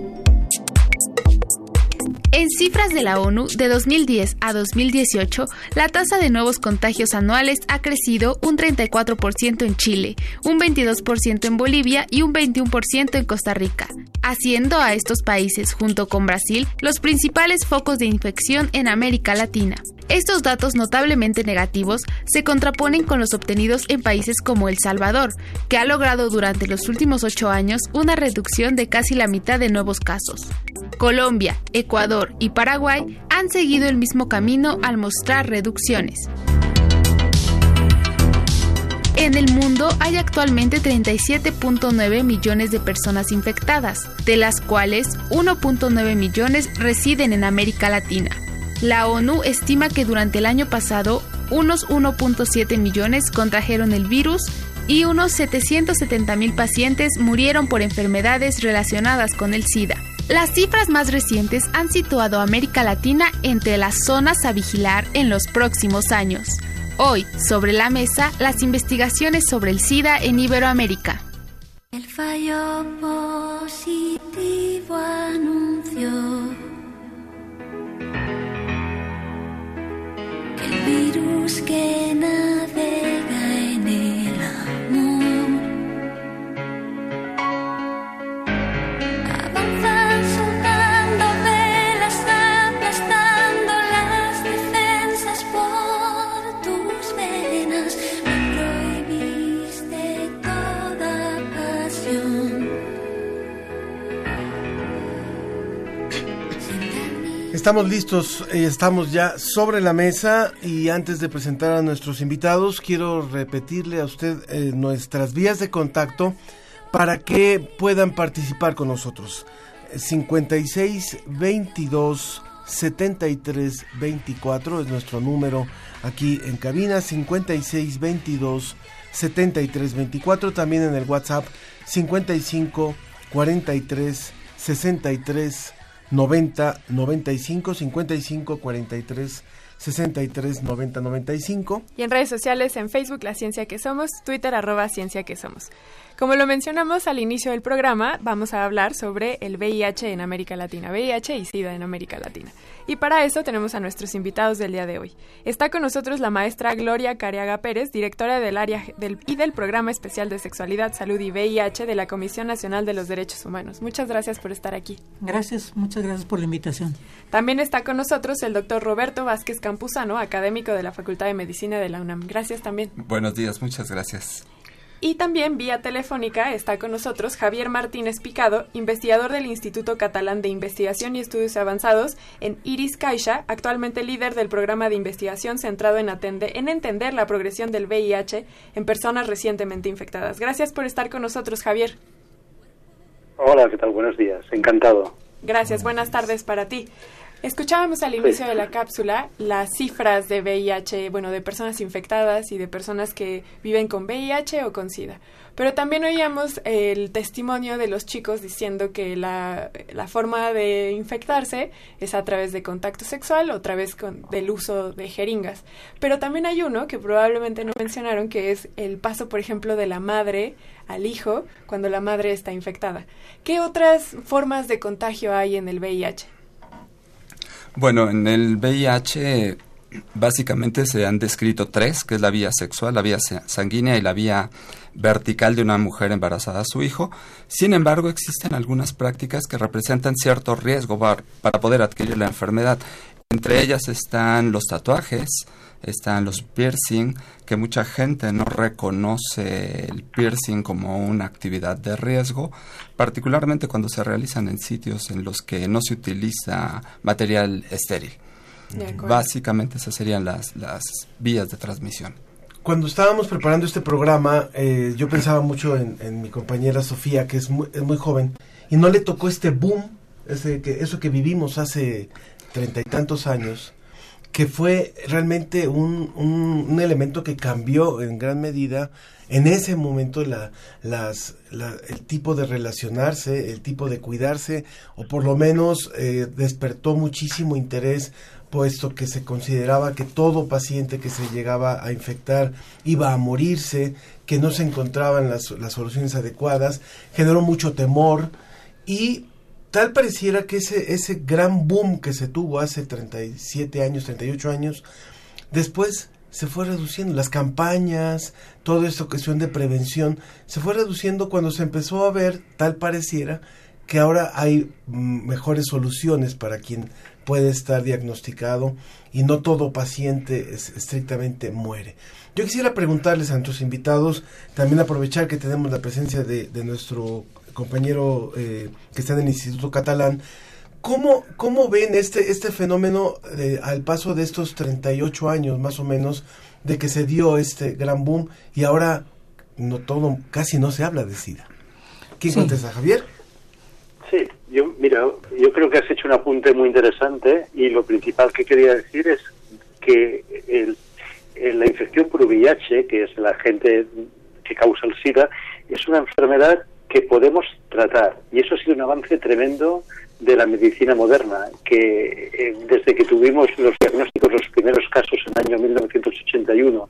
En cifras de la ONU, de 2010 a 2018, la tasa de nuevos contagios anuales ha crecido un 34% en Chile, un 22% en Bolivia y un 21% en Costa Rica, haciendo a estos países, junto con Brasil, los principales focos de infección en América Latina. Estos datos notablemente negativos se contraponen con los obtenidos en países como El Salvador, que ha logrado durante los últimos ocho años una reducción de casi la mitad de nuevos casos. Colombia, Ecuador y Paraguay han seguido el mismo camino al mostrar reducciones. En el mundo hay actualmente 37.9 millones de personas infectadas, de las cuales 1.9 millones residen en América Latina. La ONU estima que durante el año pasado unos 1.7 millones contrajeron el virus y unos 770 mil pacientes murieron por enfermedades relacionadas con el SIDA. Las cifras más recientes han situado a América Latina entre las zonas a vigilar en los próximos años. Hoy, sobre la mesa, las investigaciones sobre el SIDA en Iberoamérica. El fallo positivo anunció virus que navega Estamos listos, eh, estamos ya sobre la mesa y antes de presentar a nuestros invitados, quiero repetirle a usted eh, nuestras vías de contacto para que puedan participar con nosotros. 56 22 73 24 es nuestro número aquí en cabina. 56 22 73 24 también en el WhatsApp 55 43 63 90 95 55 43 63 90 95 Y en redes sociales, en Facebook, La Ciencia que Somos, Twitter, arroba Ciencia que Somos. Como lo mencionamos al inicio del programa, vamos a hablar sobre el VIH en América Latina, VIH y SIDA en América Latina. Y para eso tenemos a nuestros invitados del día de hoy. Está con nosotros la maestra Gloria Cariaga Pérez, directora del área del, y del Programa Especial de Sexualidad, Salud y VIH de la Comisión Nacional de los Derechos Humanos. Muchas gracias por estar aquí. Gracias, muchas gracias por la invitación. También está con nosotros el doctor Roberto Vázquez Campuzano, académico de la Facultad de Medicina de la UNAM. Gracias también. Buenos días, muchas gracias. Y también vía telefónica está con nosotros Javier Martínez Picado, investigador del Instituto Catalán de Investigación y Estudios Avanzados en Iris Caixa, actualmente líder del programa de investigación centrado en, atender, en entender la progresión del VIH en personas recientemente infectadas. Gracias por estar con nosotros, Javier. Hola, ¿qué tal? Buenos días. Encantado. Gracias, buenas tardes para ti. Escuchábamos al inicio de la cápsula las cifras de VIH, bueno, de personas infectadas y de personas que viven con VIH o con SIDA. Pero también oíamos el testimonio de los chicos diciendo que la, la forma de infectarse es a través de contacto sexual o a través con, del uso de jeringas. Pero también hay uno que probablemente no mencionaron, que es el paso, por ejemplo, de la madre al hijo cuando la madre está infectada. ¿Qué otras formas de contagio hay en el VIH? Bueno, en el VIH básicamente se han descrito tres, que es la vía sexual, la vía sanguínea y la vía vertical de una mujer embarazada a su hijo. Sin embargo, existen algunas prácticas que representan cierto riesgo para, poder adquirir la enfermedad. Entre ellas están los tatuajes, están los piercing, que mucha gente no reconoce el piercing como una actividad de riesgo, particularmente cuando se realizan en sitios en los que no se utiliza material estéril. Básicamente esas serían las, las vías de transmisión. Cuando estábamos preparando este programa, eh, yo pensaba mucho en, mi compañera Sofía, que es muy, es muy joven, y no le tocó este boom, ese que, eso que vivimos hace treinta y tantos años, que fue realmente un, un, elemento que cambió en gran medida en ese momento la, las, el tipo de relacionarse, el tipo de cuidarse, o por lo menos eh, despertó muchísimo interés puesto que se consideraba que todo paciente que se llegaba a infectar iba a morirse, que no se encontraban las, las soluciones adecuadas, generó mucho temor y tal pareciera que ese, ese gran boom que se tuvo hace 37 años, 38 años, después se fue reduciendo. Las campañas, toda esta cuestión de prevención, se fue reduciendo cuando se empezó a ver, tal pareciera, que ahora hay mm, mejores soluciones para quien puede estar diagnosticado y no todo paciente es, estrictamente muere. Yo quisiera preguntarles a nuestros invitados, también aprovechar que tenemos la presencia de, nuestro compañero eh, que está en el Instituto Catalán, ¿cómo, cómo ven este, este fenómeno al paso de estos 38 años más o menos de que se dio este gran boom y ahora no todo, casi no se habla de SIDA? ¿Quién contesta, Javier? Sí, yo, mira, yo creo que has hecho un apunte muy interesante y lo principal que quería decir es que el, la infección por VIH, que es el agente que causa el SIDA, es una enfermedad que podemos tratar. Y eso ha sido un avance tremendo de la medicina moderna, que eh, desde que tuvimos los diagnósticos, los primeros casos en el año 1981,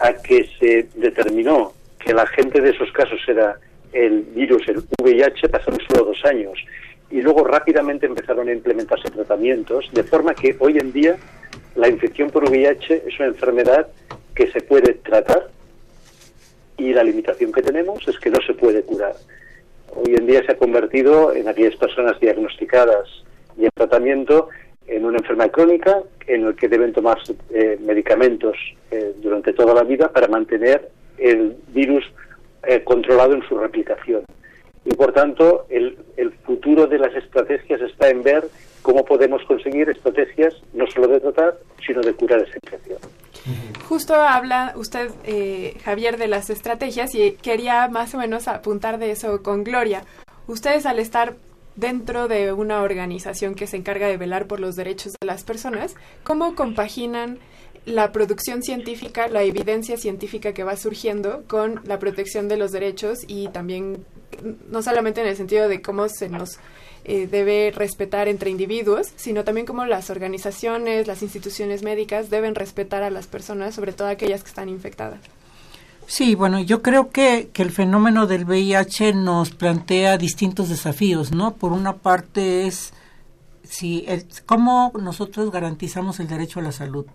a que se determinó que el agente de esos casos era el virus, el VIH, pasaron solo dos años. Y luego rápidamente empezaron a implementarse tratamientos, de forma que hoy en día la infección por VIH es una enfermedad que se puede tratar y la limitación que tenemos es que no se puede curar. Hoy en día se ha convertido en aquellas personas diagnosticadas y en tratamiento en una enfermedad crónica en la que deben tomar eh, medicamentos eh, durante toda la vida para mantener el virus eh, controlado en su replicación. Y por tanto, el, el futuro de las estrategias está en ver cómo podemos conseguir estrategias no solo de tratar, sino de curar esa infección. Justo habla usted, eh, Javier, de las estrategias y quería más o menos apuntar de eso con Gloria. Ustedes al estar dentro de una organización que se encarga de velar por los derechos de las personas, ¿cómo compaginan la producción científica, la evidencia científica que va surgiendo con la protección de los derechos y también no solamente en el sentido de cómo se nos eh, debe respetar entre individuos, sino también cómo las organizaciones, las instituciones médicas deben respetar a las personas, sobre todo aquellas que están infectadas. Sí, bueno, yo creo que, que el fenómeno del VIH nos plantea distintos desafíos, ¿no? Por una parte es si el, cómo nosotros garantizamos el derecho a la salud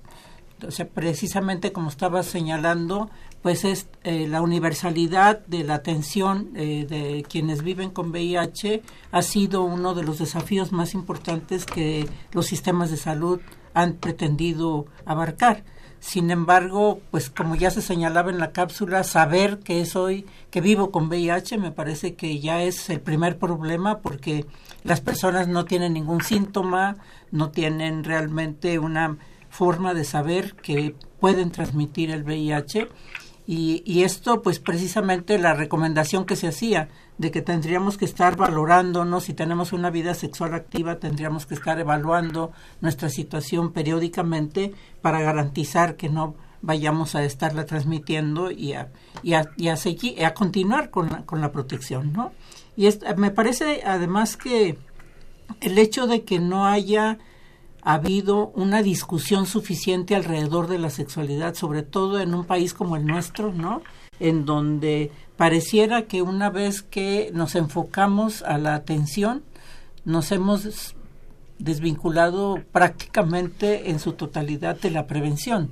o sea, precisamente como estaba señalando, pues es eh, la universalidad de la atención eh, de quienes viven con VIH ha sido uno de los desafíos más importantes que los sistemas de salud han pretendido abarcar. Sin embargo, pues como ya se señalaba en la cápsula, saber que soy, que vivo con VIH, me parece que ya es el primer problema porque las personas no tienen ningún síntoma, no tienen realmente una forma de saber que pueden transmitir el VIH y, esto pues precisamente la recomendación que se hacía de que tendríamos que estar valorándonos si tenemos una vida sexual activa tendríamos que estar evaluando nuestra situación periódicamente para garantizar que no vayamos a estarla transmitiendo y a, y a, y a, seguir, a continuar con la, con la protección ¿no? y me parece además que el hecho de que no haya ha habido una discusión suficiente alrededor de la sexualidad, sobre todo en un país como el nuestro, ¿no? En donde pareciera que una vez que nos enfocamos a la atención, nos hemos desvinculado prácticamente en su totalidad de la prevención.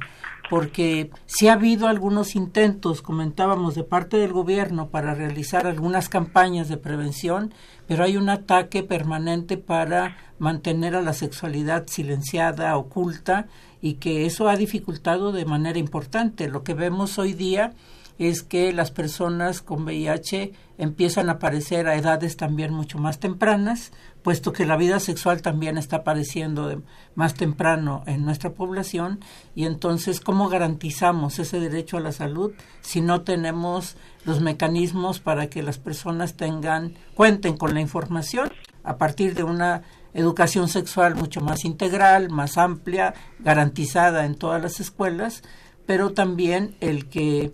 Porque sí ha habido algunos intentos, comentábamos, de parte del gobierno para realizar algunas campañas de prevención, pero hay un ataque permanente para mantener a la sexualidad silenciada, oculta, y que eso ha dificultado de manera importante. Lo que vemos hoy día es que las personas con VIH empiezan a aparecer a edades también mucho más tempranas, puesto que la vida sexual también está apareciendo más temprano en nuestra población y entonces cómo garantizamos ese derecho a la salud si no tenemos los mecanismos para que las personas tengan cuenten con la información a partir de una educación sexual mucho más integral, más amplia, garantizada en todas las escuelas, pero también el que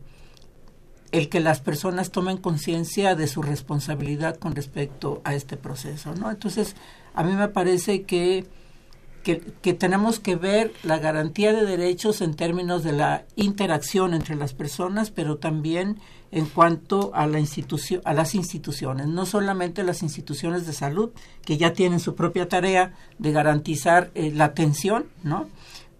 el que las personas tomen conciencia de su responsabilidad con respecto a este proceso, ¿no? Entonces, a mí me parece que, que, tenemos que ver la garantía de derechos en términos de la interacción entre las personas, pero también en cuanto a, la institución, a las instituciones, no solamente las instituciones de salud, que ya tienen su propia tarea de garantizar eh, la atención, ¿no?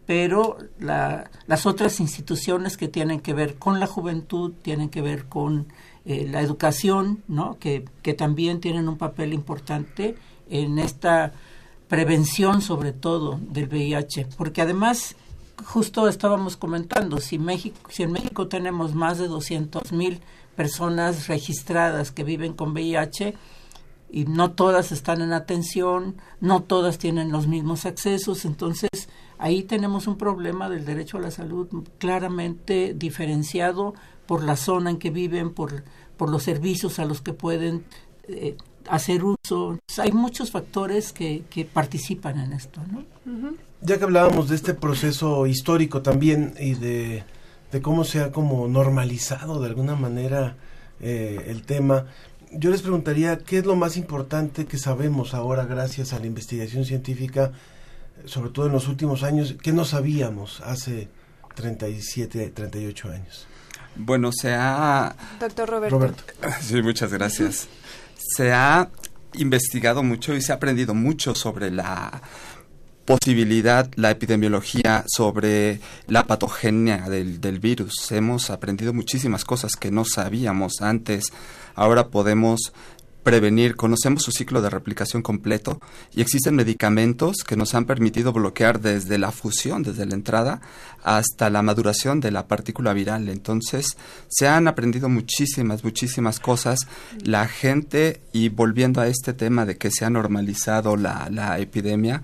Pero la, las otras instituciones que tienen que ver con la juventud, tienen que ver con eh, la educación, ¿no? Que, que también tienen un papel importante en esta prevención sobre todo del VIH, porque además justo estábamos comentando, si México, si en México tenemos más de 200 mil personas registradas que viven con VIH y no todas están en atención, no todas tienen los mismos accesos, entonces ahí tenemos un problema del derecho a la salud claramente diferenciado por la zona en que viven, por, por los servicios a los que pueden eh, hacer uso. Hay muchos factores que, que participan en esto. ¿no? Ya que hablábamos de este proceso histórico también y de, de cómo se ha como normalizado de alguna manera eh, el tema, yo les preguntaría qué es lo más importante que sabemos ahora gracias a la investigación científica sobre todo en los últimos años, ¿qué no sabíamos hace 37, 38 años? Bueno, se ha... Doctor Roberto. Sí, muchas gracias. Se ha investigado mucho y se ha aprendido mucho sobre la posibilidad, la epidemiología, sobre la patogenia del, del virus. Hemos aprendido muchísimas cosas que no sabíamos antes. Ahora podemos prevenir, conocemos su ciclo de replicación completo y existen medicamentos que nos han permitido bloquear desde la fusión, desde la entrada, hasta la maduración de la partícula viral. Entonces, se han aprendido muchísimas, muchísimas cosas. La gente, y volviendo a este tema de que se ha normalizado la, la epidemia,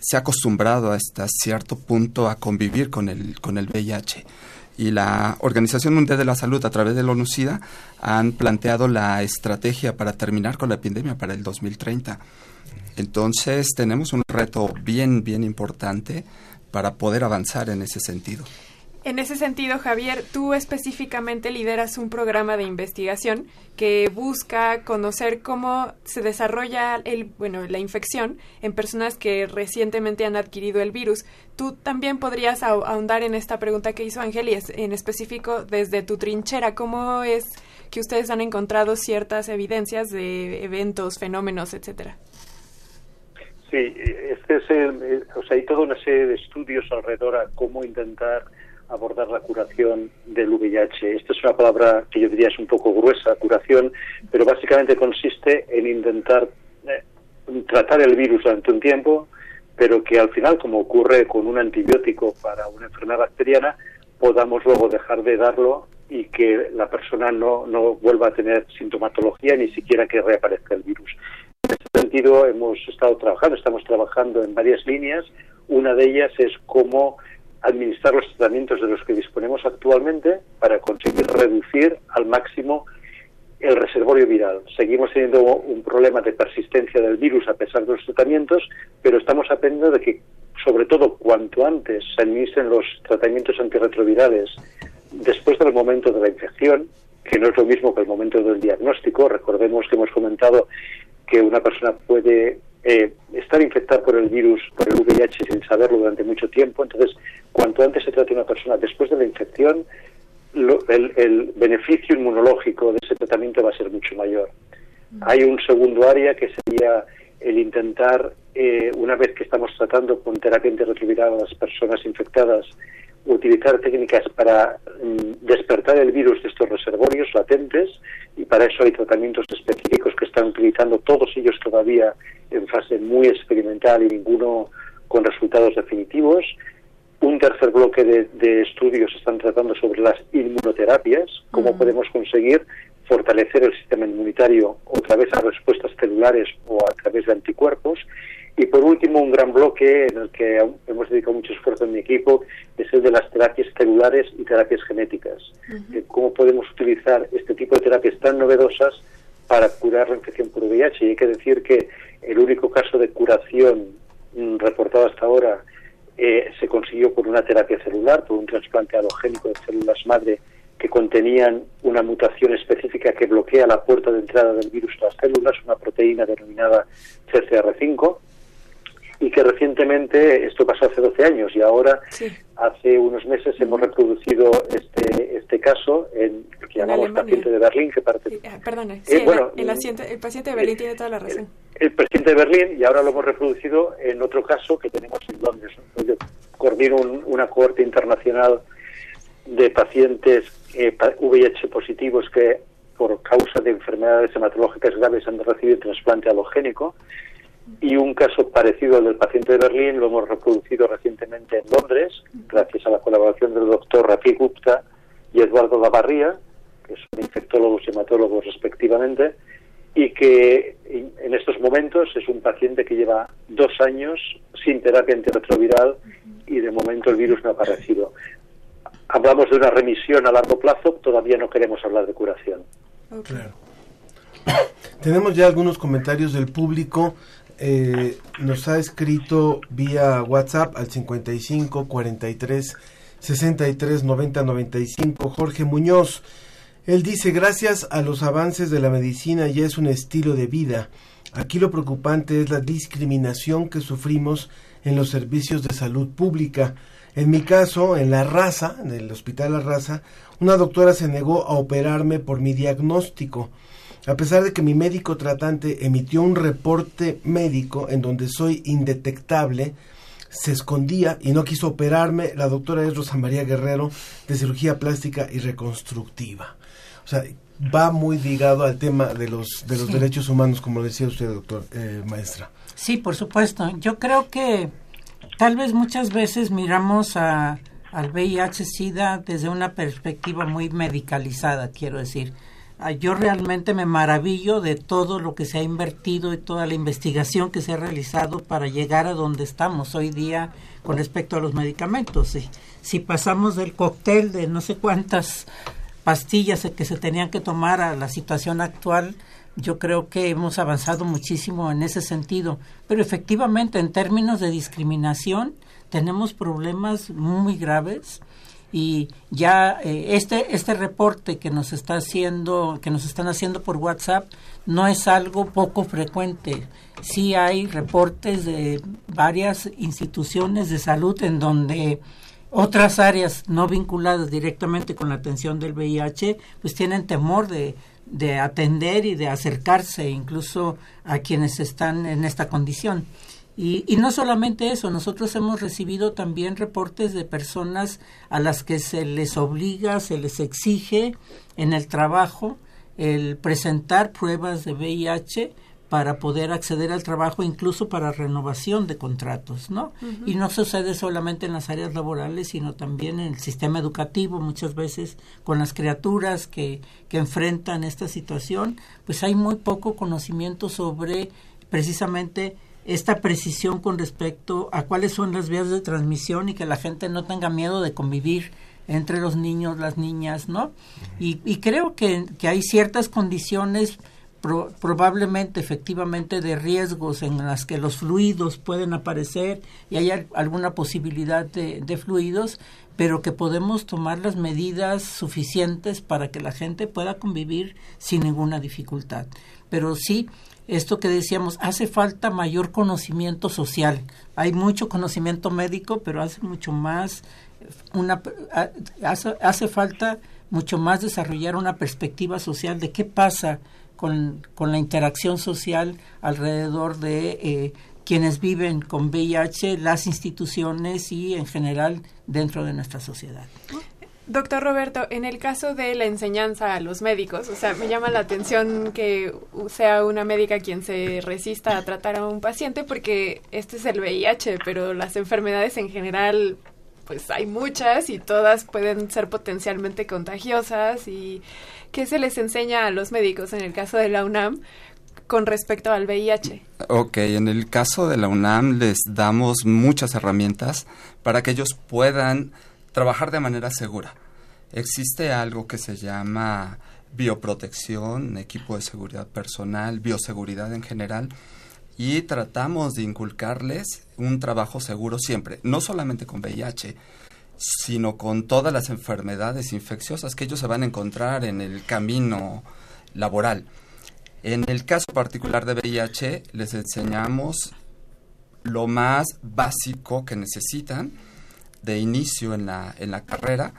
se ha acostumbrado hasta cierto punto a convivir con el, con el VIH y la Organización Mundial de la Salud a través de la ONU-SIDA han planteado la estrategia para terminar con la epidemia para el 2030. Entonces tenemos un reto bien, bien importante para poder avanzar en ese sentido. En ese sentido, Javier, tú específicamente lideras un programa de investigación que busca conocer cómo se desarrolla el, bueno, la infección en personas que recientemente han adquirido el virus. Tú también podrías ahondar en esta pregunta que hizo Ángel y en específico desde tu trinchera, ¿cómo es que ustedes han encontrado ciertas evidencias de eventos, fenómenos, etcétera? Sí, este es el, o sea, hay toda una serie de estudios alrededor a cómo intentar abordar la curación del VIH. Esta es una palabra que yo diría es un poco gruesa, curación, pero básicamente consiste en intentar eh, tratar el virus durante un tiempo, pero que al final, como ocurre con un antibiótico para una enfermedad bacteriana, podamos luego dejar de darlo y que la persona no, no vuelva a tener sintomatología ni siquiera que reaparezca el virus. En este sentido hemos estado trabajando, estamos trabajando en varias líneas. Una de ellas es cómo administrar los tratamientos de los que disponemos actualmente para conseguir reducir al máximo el reservorio viral. Seguimos teniendo un problema de persistencia del virus a pesar de los tratamientos, pero estamos aprendiendo de que, sobre todo, cuanto antes se administren los tratamientos antirretrovirales después del momento de la infección, que no es lo mismo que el momento del diagnóstico, recordemos que hemos comentado que una persona puede eh, estar infectada por el virus, por el VIH sin saberlo durante mucho tiempo. Entonces, cuanto antes se trate una persona después de la infección, el, beneficio inmunológico de ese tratamiento va a ser mucho mayor. Hay un segundo área que sería el intentar, eh, una vez que estamos tratando con terapia antirretroviral a las personas infectadas, utilizar técnicas para mm, despertar el virus de estos reservorios latentes y para eso hay tratamientos específicos que están utilizando todos ellos todavía en fase muy experimental y ninguno con resultados definitivos. Un tercer bloque de, de estudios están tratando sobre las inmunoterapias, cómo podemos conseguir fortalecer el sistema inmunitario o a través de respuestas celulares o a través de anticuerpos. Y por último, un gran bloque en el que hemos dedicado mucho esfuerzo en mi equipo es el de las terapias celulares y terapias genéticas. Eh, ¿Cómo podemos utilizar este tipo de terapias tan novedosas para curar la infección por VIH? Y hay que decir que el único caso de curación mm, reportado hasta ahora eh, se consiguió por una terapia celular, por un trasplante alogénico de células madre que contenían una mutación específica que bloquea la puerta de entrada del virus a las células, una proteína denominada CCR5, y que recientemente, esto pasó hace 12 años, y ahora, hace unos meses, hemos reproducido este, este caso en lo que llamamos paciente de Berlín, que parte... Ah, perdone, Eh, sí, el- bueno, el, asiente- el paciente de Berlín tiene toda la razón. el presidente de Berlín y ahora lo hemos reproducido en otro caso que tenemos en Londres. ¿no? Yo coordino un- una cohorte internacional de pacientes eh, VIH positivos que por causa de enfermedades hematológicas graves han recibido trasplante alogénico y un caso parecido al del paciente de Berlín lo hemos reproducido recientemente en Londres gracias a la colaboración del doctor Rafi Gupta y Eduardo Lavarría que son infectólogos y hematólogos respectivamente y que en estos momentos es un paciente que lleva dos años sin terapia antirretroviral y de momento el virus no ha aparecido. Hablamos de una remisión a largo plazo, todavía no queremos hablar de curación. Tenemos ya algunos comentarios del público. Eh, nos ha escrito vía WhatsApp al 55 43 63 90 95 Jorge Muñoz. Él dice, gracias a los avances de la medicina ya es un estilo de vida. Aquí lo preocupante es la discriminación que sufrimos en los servicios de salud pública. En mi caso, en la raza, en el hospital La Raza, una doctora se negó a operarme por mi diagnóstico. A pesar de que mi médico tratante emitió un reporte médico en donde soy indetectable, se escondía y no quiso operarme. La doctora es Rosa María Guerrero, de cirugía plástica y reconstructiva. O sea, va muy ligado al tema de los, de los Sí. derechos humanos, como decía usted, doctor, eh, maestra. Sí, por supuesto. Yo creo que tal vez muchas veces miramos a, al VIH-Sida desde una perspectiva muy medicalizada, quiero decir. Ah, Yo realmente me maravillo de todo lo que se ha invertido y toda la investigación que se ha realizado para llegar a donde estamos hoy día con respecto a los medicamentos. Si, si pasamos del cóctel de no sé cuántas pastillas que se tenían que tomar a la situación actual, yo creo que hemos avanzado muchísimo en ese sentido. Pero efectivamente, en términos de discriminación, tenemos problemas muy graves y ya eh, este este reporte que nos está haciendo que nos están haciendo por WhatsApp no es algo poco frecuente. Sí hay reportes de varias instituciones de salud en donde otras áreas no vinculadas directamente con la atención del VIH pues tienen temor de de atender y de acercarse incluso a quienes están en esta condición y, y no solamente eso, nosotros hemos recibido también reportes de personas a las que se les obliga, se les exige en el trabajo el presentar pruebas de VIH para poder acceder al trabajo, incluso para renovación de contratos, ¿no? Y no sucede solamente en las áreas laborales, sino también en el sistema educativo, muchas veces con las criaturas que, que enfrentan esta situación, pues hay muy poco conocimiento sobre precisamente esta precisión con respecto a cuáles son las vías de transmisión y que la gente no tenga miedo de convivir entre los niños, las niñas, ¿no? Y, y creo que, que hay ciertas condiciones pro- probablemente efectivamente de riesgos en las que los fluidos pueden aparecer y hay al- alguna posibilidad de, de fluidos, pero que podemos tomar las medidas suficientes para que la gente pueda convivir sin ninguna dificultad. Pero sí, esto que decíamos, hace falta mayor conocimiento social. Hay mucho conocimiento médico, pero hace mucho más una ha- hace, hace falta mucho más desarrollar una perspectiva social de qué pasa con, con la interacción social alrededor de eh, quienes viven con VIH, las instituciones y en general dentro de nuestra sociedad. Doctor Roberto, en el caso de la enseñanza a los médicos, o sea, me llama la atención que sea una médica quien se resista a tratar a un paciente porque este es el VIH, pero las enfermedades en general, pues hay muchas y todas pueden ser potencialmente contagiosas y ¿qué se les enseña a los médicos en el caso de la UNAM con respecto al VIH? Ok, en el caso de la UNAM les damos muchas herramientas para que ellos puedan trabajar de manera segura. Existe algo que se llama bioprotección, equipo de seguridad personal, bioseguridad en general, y tratamos de inculcarles un trabajo seguro siempre, no solamente con VIH, sino con todas las enfermedades infecciosas que ellos se van a encontrar en el camino laboral. En el caso particular de VIH, les enseñamos lo más básico que necesitan de inicio en la, en la carrera,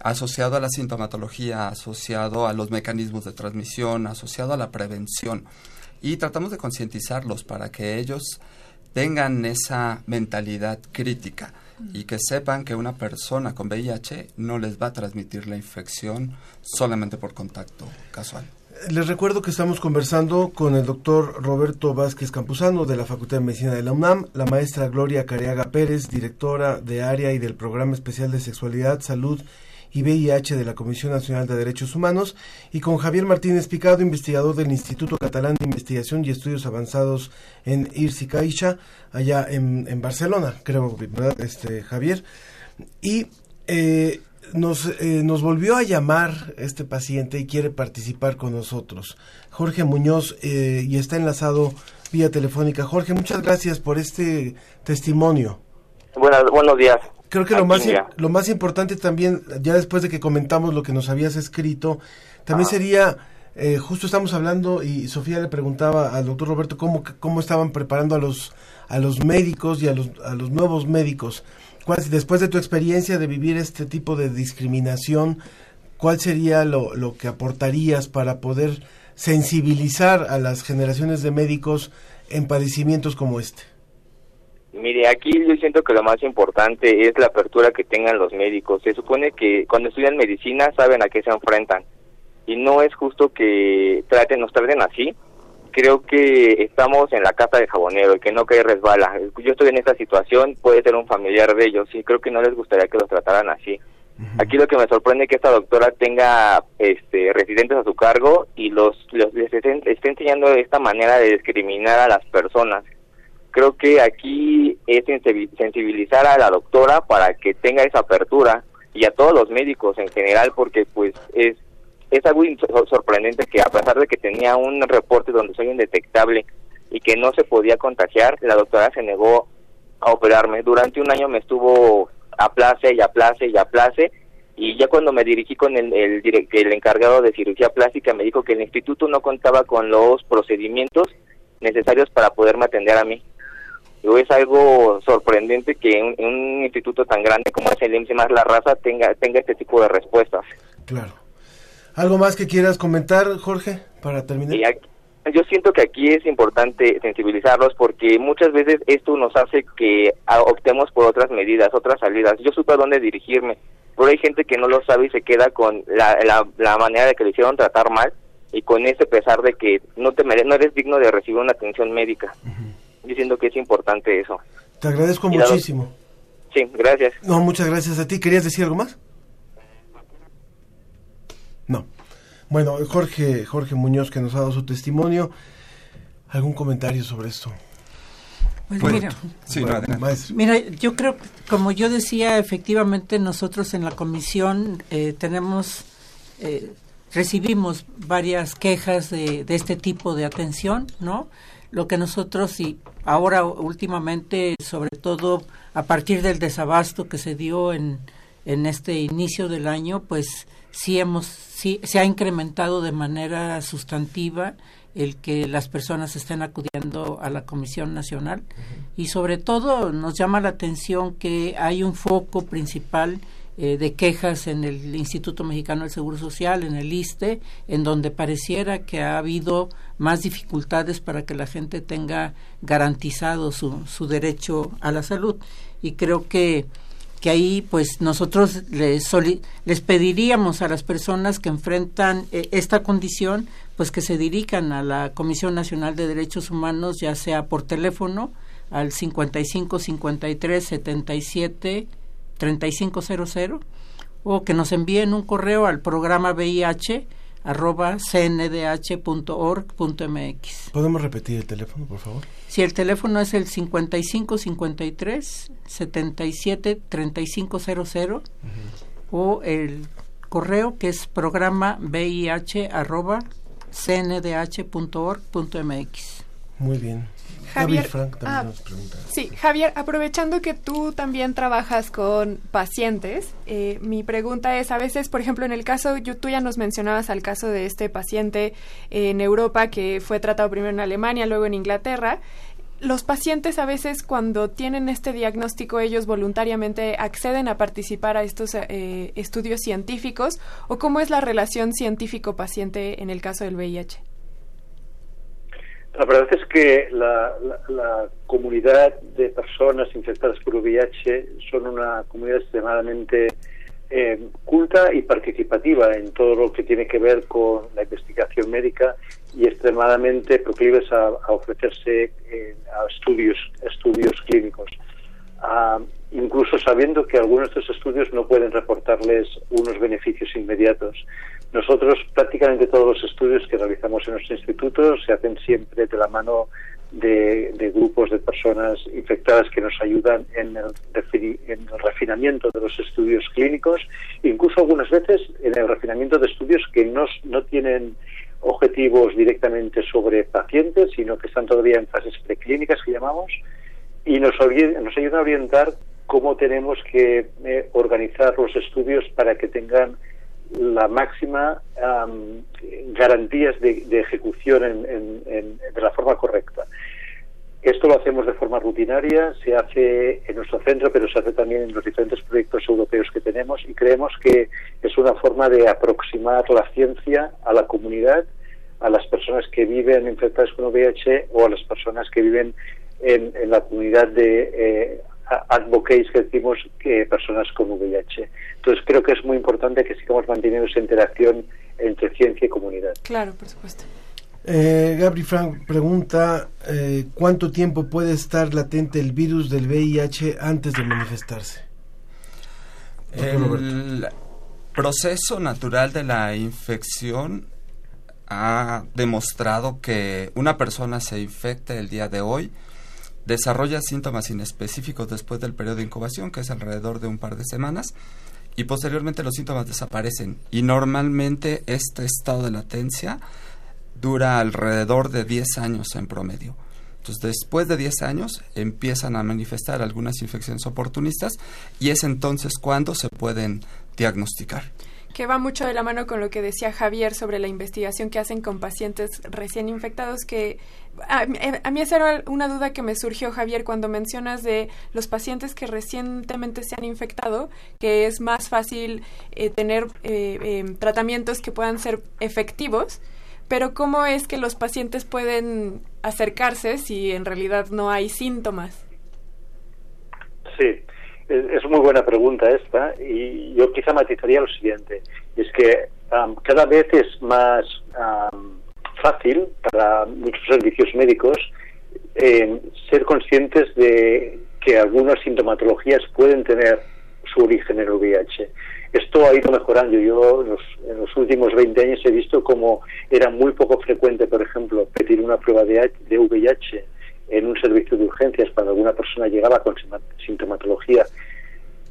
asociado a la sintomatología, asociado a los mecanismos de transmisión, asociado a la prevención. Y tratamos de concientizarlos para que ellos tengan esa mentalidad crítica y que sepan que una persona con VIH no les va a transmitir la infección solamente por contacto casual. Les recuerdo que estamos conversando con el doctor Roberto Vázquez Campuzano de la Facultad de Medicina de la UNAM, la maestra Gloria Careaga Pérez, directora de área y del Programa Especial de Sexualidad, Salud y VIH de la Comisión Nacional de Derechos Humanos, y con Javier Martínez Picado, investigador del Instituto Catalán de Investigación y Estudios Avanzados en Irsi Caixa, allá en, Barcelona, creo, ¿verdad, este, Javier? Y eh, nos, eh, nos volvió a llamar este paciente y quiere participar con nosotros. Jorge Muñoz, eh, y está enlazado vía telefónica. Jorge, muchas gracias por este testimonio. Buenas, buenos días. Creo que lo más, lo más importante también, ya después de que comentamos lo que nos habías escrito, también sería, eh, justo estamos hablando y Sofía le preguntaba al doctor Roberto cómo, cómo estaban preparando a los, a los médicos y a los, a los nuevos médicos. ¿Cuál, después de tu experiencia de vivir este tipo de discriminación, ¿cuál sería lo, lo que aportarías para poder sensibilizar a las generaciones de médicos en padecimientos como este? Mire, aquí yo siento que lo más importante es la apertura que tengan los médicos. Se supone que cuando estudian medicina saben a qué se enfrentan y no es justo que traten, nos traten así. Creo que estamos en la casa de jabonero y que no cae resbala. Yo estoy en esta situación, puede ser un familiar de ellos y creo que no les gustaría que los trataran así. Aquí lo que me sorprende es que esta doctora tenga este, residentes a su cargo y los, los les esté, esté enseñando esta manera de discriminar a las personas creo que aquí es sensibilizar a la doctora para que tenga esa apertura y a todos los médicos en general porque pues es es algo sorprendente que a pesar de que tenía un reporte donde soy indetectable y que no se podía contagiar, la doctora se negó a operarme. Durante un año me estuvo a place y a place y a place y ya cuando me dirigí con el, el, el encargado de cirugía plástica me dijo que el instituto no contaba con los procedimientos necesarios para poderme atender a mí es algo sorprendente que un, un instituto tan grande como es el IMSS la raza tenga tenga este tipo de respuestas. Claro. ¿Algo más que quieras comentar, Jorge, para terminar? yo siento que aquí es importante sensibilizarlos porque muchas veces esto nos hace que optemos por otras medidas, otras salidas. Yo supe a dónde dirigirme, pero hay gente que no lo sabe y se queda con la, la, manera de que le hicieron tratar mal y con ese pesar de que no te no eres digno de recibir una atención médica diciendo que es importante eso. Te agradezco muchísimo. Sí, gracias. No, muchas gracias a ti. ¿Querías decir algo más? No. Bueno, Jorge, Jorge Muñoz que nos ha dado su testimonio. ¿Algún comentario sobre esto? Pues mira, mira, yo creo, como yo decía, efectivamente nosotros en la comisión eh, tenemos, eh, recibimos varias quejas de, de, este tipo de atención, ¿no? Lo que nosotros y ahora últimamente, sobre todo a partir del desabasto que se dio en, en este inicio del año, pues sí hemos sí se ha incrementado de manera sustantiva el que las personas estén acudiendo a la Comisión Nacional y sobre todo nos llama la atención que hay un foco principal eh, de quejas en el Instituto Mexicano del Seguro Social, en el ISTE, en donde pareciera que ha habido más dificultades para que la gente tenga garantizado su, su derecho a la salud. Y creo que que ahí pues nosotros les, les pediríamos a las personas que enfrentan eh, esta condición pues que se dirijan a la Comisión Nacional de Derechos Humanos ya sea por teléfono al 55 53 77 3500 o que nos envíen un correo al programa VIH arroba cndh.org.mx. ¿Podemos repetir el teléfono, por favor? Si el teléfono es el 55 53 77 3500 o el correo que es programa VIH arroba cndh.org.mx. Muy bien. Javier, Frank ah, sí, Javier, aprovechando que tú también trabajas con pacientes, eh, mi pregunta es, a veces, por ejemplo, en el caso, yo, tú ya nos mencionabas al caso de este paciente en Europa que fue tratado primero en Alemania, luego en Inglaterra. Los pacientes a veces cuando tienen este diagnóstico ellos voluntariamente acceden a participar a estos eh, estudios científicos o cómo es la relación científico-paciente en el caso del VIH. La verdad es que la, comunidad de personas infectadas por VIH son una comunidad extremadamente eh, culta y participativa en todo lo que tiene que ver con la investigación médica y extremadamente proclives a, ofrecerse eh, a estudios, estudios clínicos. Ah, incluso sabiendo que algunos de estos estudios no pueden reportarles unos beneficios inmediatos. Nosotros prácticamente todos los estudios que realizamos en nuestro instituto se hacen siempre de la mano de, grupos de personas infectadas que nos ayudan en el, refinamiento de los estudios clínicos, incluso algunas veces en el refinamiento de estudios que no, no tienen objetivos directamente sobre pacientes, sino que están todavía en fases preclínicas que llamamos, y nos, nos ayudan a orientar cómo tenemos que eh, organizar los estudios para que tengan la máxima garantías de, ejecución en, de la forma correcta. Esto lo hacemos de forma rutinaria, se hace en nuestro centro, pero se hace también en los diferentes proyectos europeos que tenemos y creemos que es una forma de aproximar la ciencia a la comunidad, a las personas que viven infectadas con VIH o a las personas que viven en, la comunidad de eh, advocates que decimos que personas con VIH. Entonces creo que es muy importante que sigamos manteniendo esa interacción entre ciencia y comunidad. Claro, por supuesto. Eh, Gabri Frank pregunta eh, cuánto tiempo puede estar latente el virus del VIH antes de manifestarse. El proceso natural de la infección ha demostrado que una persona se infecta el día de hoy desarrolla síntomas inespecíficos después del periodo de incubación, que es alrededor de un par de semanas, y posteriormente los síntomas desaparecen. Y normalmente este estado de latencia dura alrededor de 10 años en promedio. Entonces, después de 10 años empiezan a manifestar algunas infecciones oportunistas y es entonces cuando se pueden diagnosticar que va mucho de la mano con lo que decía Javier sobre la investigación que hacen con pacientes recién infectados, que a, mí esa era una duda que me surgió, Javier, cuando mencionas de los pacientes que recientemente se han infectado, que es más fácil eh, tener eh, em, tratamientos que puedan ser efectivos, pero ¿cómo es que los pacientes pueden acercarse si en realidad no hay síntomas? Sí, es muy buena pregunta esta y yo quizá matizaría lo siguiente, es que cada vez es más fácil para muchos servicios médicos eh, ser conscientes de que algunas sintomatologías pueden tener su origen en el VIH. Esto ha ido mejorando. Yo en los últimos 20 años he visto como era muy poco frecuente, por ejemplo, pedir una prueba de, de VIH en un servicio de urgencias cuando alguna persona llegaba con sintomatología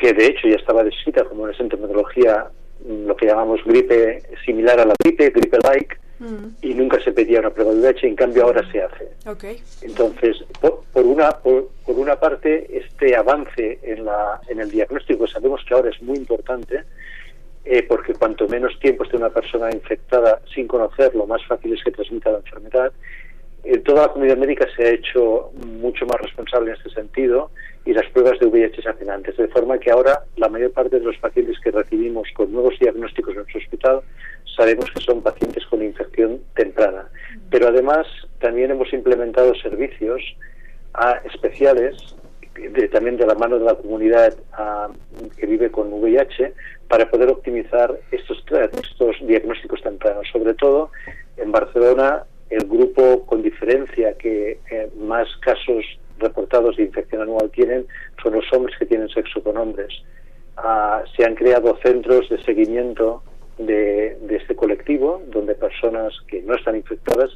que de hecho ya estaba descrita como una sintomatología, mm, lo que llamamos gripe similar a la gripe, gripe-like, mm. y nunca se pedía una prueba de VIH, en cambio ahora se hace. Entonces, por, una, por, una parte, este avance en, la, en el diagnóstico sabemos que ahora es muy importante, eh, porque cuanto menos tiempo esté una persona infectada sin conocerlo, más fácil es que transmita la enfermedad. eh, toda la comunidad médica se ha hecho mucho más responsable en este sentido y las pruebas de VIH se hacen antes, de forma que ahora la mayor parte de los pacientes que recibimos con nuevos diagnósticos en nuestro hospital sabemos que son pacientes con infección temprana. Pero además también hemos implementado servicios ah, especiales de- también de la mano de la comunidad ah, que vive con VIH para poder optimizar estos, estos diagnósticos tempranos. Sobre todo en Barcelona, el grupo con diferencia que eh, más casos reportados de infección anual tienen son los hombres que tienen sexo con hombres. Ah, se han creado centros de seguimiento de, este colectivo, donde personas que no están infectadas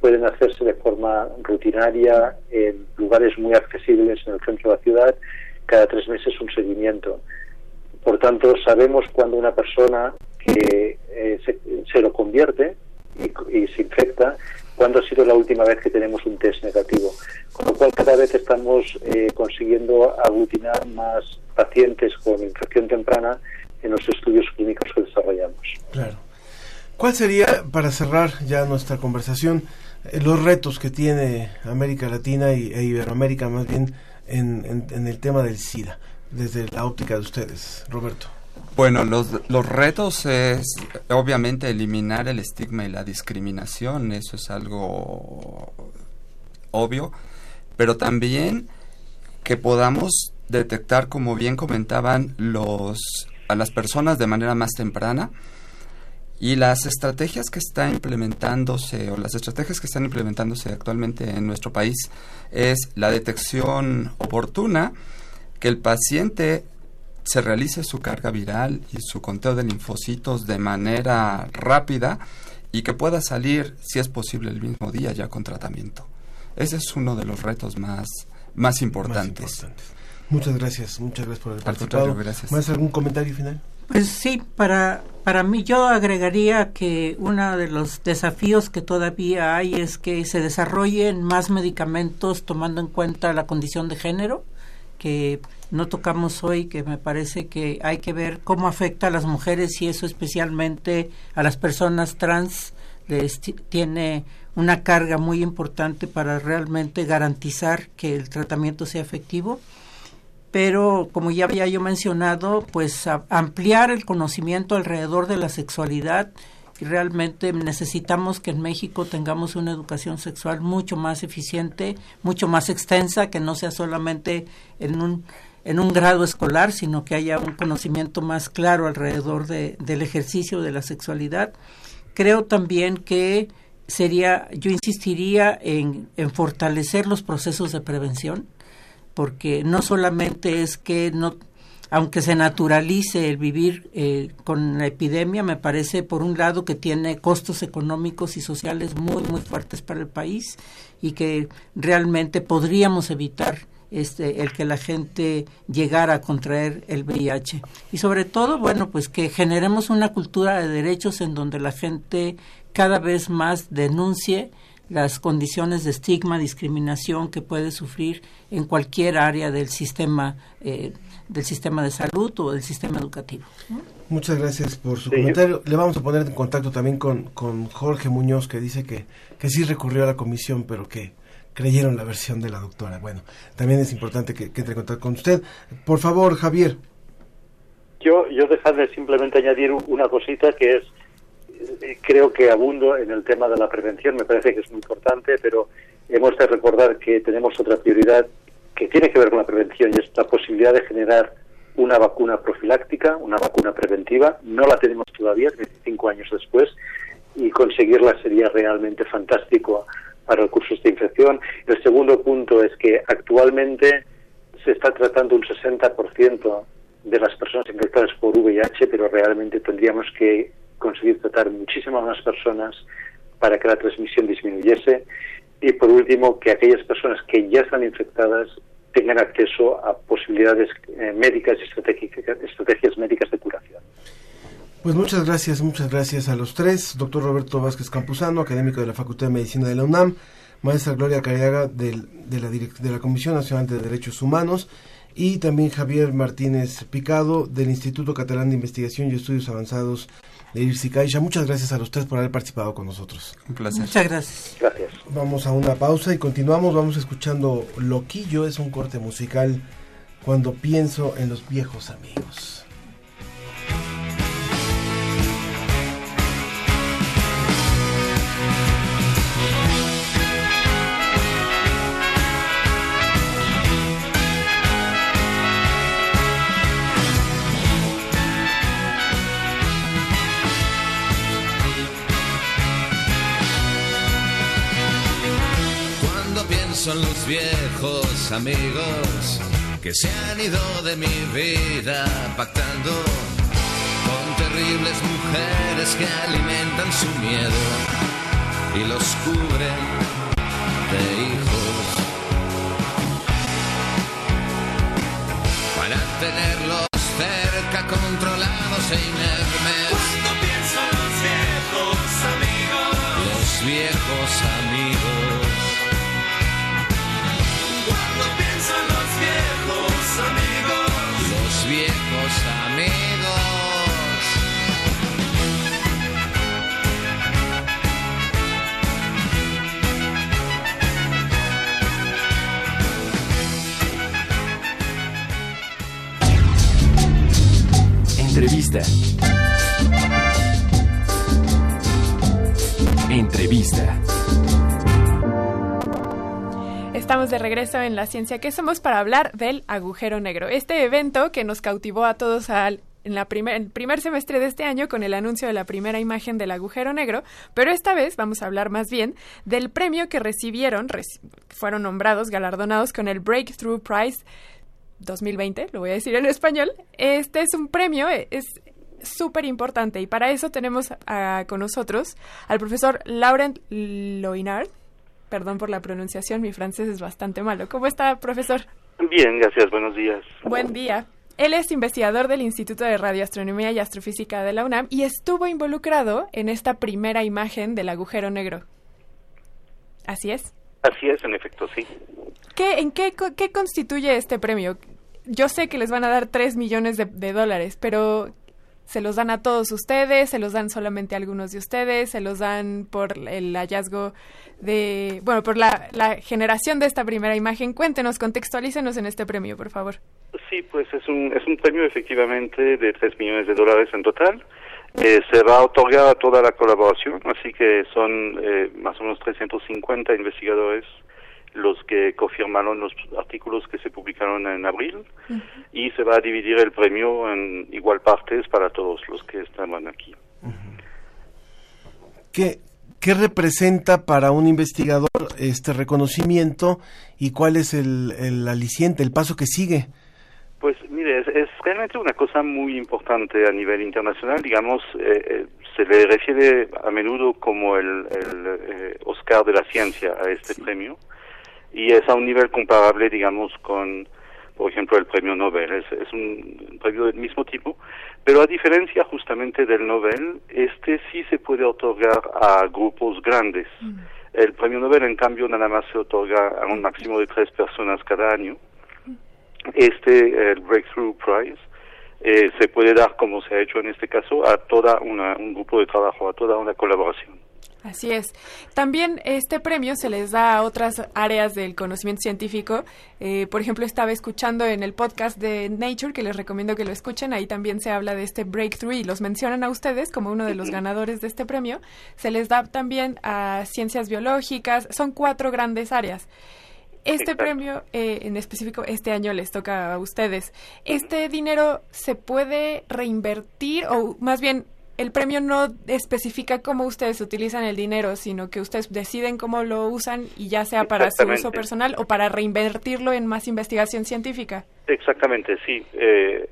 pueden hacerse de forma rutinaria en lugares muy accesibles en el centro de la ciudad, cada tres meses un seguimiento. Por tanto, sabemos cuando una persona que eh, se, se lo convierte y, y se infecta, cuándo ha sido la última vez que tenemos un test negativo. Con lo cual, cada vez estamos eh, consiguiendo aglutinar más pacientes con infección temprana en los estudios clínicos que desarrollamos. Claro. ¿Cuál sería, para cerrar ya nuestra conversación, eh, los retos que tiene América Latina y, e Iberoamérica más bien en, en- en el tema del SIDA, desde la óptica de ustedes, Roberto? Bueno, los, los retos es obviamente eliminar el estigma y la discriminación, eso es algo obvio, pero también que podamos detectar, como bien comentaban, los a las personas de manera más temprana y las estrategias que están implementándose o las estrategias que están implementándose actualmente en nuestro país es la detección oportuna, que el paciente se realice su carga viral y su conteo de linfocitos de manera rápida y que pueda salir, si es posible, el mismo día ya con tratamiento. Ese es uno de los retos más, más importantes. Muchas gracias, muchas gracias por el Al participado. gracias. ¿Más algún comentario final? Pues sí, para, para mí yo agregaría que uno de los desafíos que todavía hay es que se desarrollen más medicamentos tomando en cuenta la condición de género, que no tocamos hoy, que me parece que hay que ver cómo afecta a las mujeres y eso especialmente a las personas trans les ti- tiene una carga muy importante para realmente garantizar que el tratamiento sea efectivo pero como ya había yo mencionado, pues ampliar el conocimiento alrededor de la sexualidad y realmente necesitamos que en México tengamos una educación sexual mucho más eficiente, mucho más extensa, que no sea solamente en un en un grado escolar, sino que haya un conocimiento más claro alrededor de, del ejercicio de la sexualidad. Creo también que sería, yo insistiría en, en fortalecer los procesos de prevención, porque no solamente es que no aunque se naturalice el vivir eh, con la epidemia, me parece por un lado que tiene costos económicos y sociales muy muy fuertes para el país y que realmente podríamos evitar este el que la gente llegara a contraer el VIH y sobre todo bueno pues que generemos una cultura de derechos en donde la gente cada vez más denuncie las condiciones de estigma, discriminación que puede sufrir en cualquier área del sistema eh, del sistema de salud o del sistema educativo. Muchas gracias por su Sí, comentario. Le vamos a poner en contacto también con, con Jorge Muñoz, que dice que, que sí recurrió a la comisión, pero que creyeron la versión de la doctora. Bueno, también es importante que, que entre en contacto con usted. Por favor, Javier. Yo, yo dejadme simplemente añadir una cosita que es, creo que abundo en el tema de la prevención, me parece que es muy importante, pero hemos de recordar que tenemos otra prioridad que tiene que ver con la prevención y es la posibilidad de generar una vacuna profiláctica, una vacuna preventiva. No la tenemos todavía, 25 años después, y conseguirla sería realmente fantástico para el curso de infección. El segundo punto es que actualmente se está tratando un 60% de las personas infectadas por VIH, pero realmente tendríamos que conseguir tratar muchísimas más personas para que la transmisión disminuyese. Y por último, que aquellas personas que ya están infectadas tengan acceso a posibilidades eh, médicas y estrategias médicas de curación. Pues muchas gracias, muchas gracias a los tres. Doctor Roberto Vázquez Campuzano, académico de la Facultad de Medicina de la UNAM. Maestra Gloria Cariaga del- de, la, de la Comisión Nacional de Derechos Humanos. Y también Javier Martínez Picado del Instituto Catalán de Investigación y Estudios Avanzados de Irsi Caixa. Muchas gracias a los tres por haber participado con nosotros. Un placer. Muchas gracias. Gracias. Vamos a una pausa y continuamos. Vamos escuchando Loquillo, es un corte musical cuando pienso en los viejos amigos. En los viejos amigos que se han ido de mi vida pactando con terribles mujeres que alimentan su miedo y los cubren de hijos para tenerlos cerca, controlados e inermes. Cuando pienso en los viejos amigos, los viejos amigos. Entrevista. Entrevista. Estamos de regreso en La Ciencia que Somos para hablar del agujero negro. Este evento que nos cautivó a todos al en la primer, el primer semestre de este año con el anuncio de la primera imagen del agujero negro, pero esta vez vamos a hablar más bien del premio que recibieron, reci- fueron nombrados, galardonados con el Breakthrough Prize 2020, lo voy a decir en español. Este es un premio, eh, es súper importante y para eso tenemos a- con nosotros al profesor Laurent Loinard. Perdón por la pronunciación, mi francés es bastante malo. ¿Cómo está, profesor? Bien, gracias, buenos días. Buen día. Él es investigador del Instituto de Radioastronomía y Astrofísica de la UNAM y estuvo involucrado en esta primera imagen del agujero negro. ¿Así es? Así es, en efecto, sí. ¿Qué, ¿En qué, qué constituye este premio? Yo sé que les van a dar 3 millones de, de dólares, pero ¿se los dan a todos ustedes? ¿Se los dan solamente a algunos de ustedes? ¿Se los dan por el hallazgo de... bueno, por la, la generación de esta primera imagen? Cuéntenos, contextualícenos en este premio, por favor. Sí, pues es un, es un premio efectivamente de 3 millones de dólares en total. Eh, se va a otorgar a toda la colaboración, así que son eh, más o menos 350 investigadores que confirmaron los artículos que se publicaron en abril y se va a dividir el premio en igual partes para todos los que estaban aquí. ¿Qué, qué representa para un investigador este reconocimiento y cuál es el, el aliciente, el paso que sigue? Pues mire, es, es realmente una cosa muy importante a nivel internacional. Digamos, eh, eh, se le refiere a menudo como el, el, eh, Oscar de la ciencia a este premio y es a un nivel comparable, digamos, con, por ejemplo, el premio Nobel. Es, es un premio del mismo tipo, pero a diferencia justamente del Nobel, este sí se puede otorgar a grupos grandes. El premio Nobel, en cambio, nada más se otorga a un máximo de tres personas cada año este el Breakthrough Prize eh, se puede dar como se ha hecho en este caso a toda una, un grupo de trabajo, a toda una colaboración. Así es. También este premio se les da a otras áreas del conocimiento científico. Eh, por ejemplo, estaba escuchando en el podcast de Nature, que les recomiendo que lo escuchen. Ahí también se habla de este breakthrough y los mencionan a ustedes como uno de los ganadores de este premio. Se les da también a ciencias biológicas. Son cuatro grandes áreas. Este Exacto. premio eh, en específico este año les toca a ustedes. ¿Este dinero se puede reinvertir o más bien el premio no especifica cómo ustedes utilizan el dinero, sino que ustedes deciden cómo lo usan y ya sea para su uso personal o para reinvertirlo en más investigación científica? Exactamente, sí. Eh,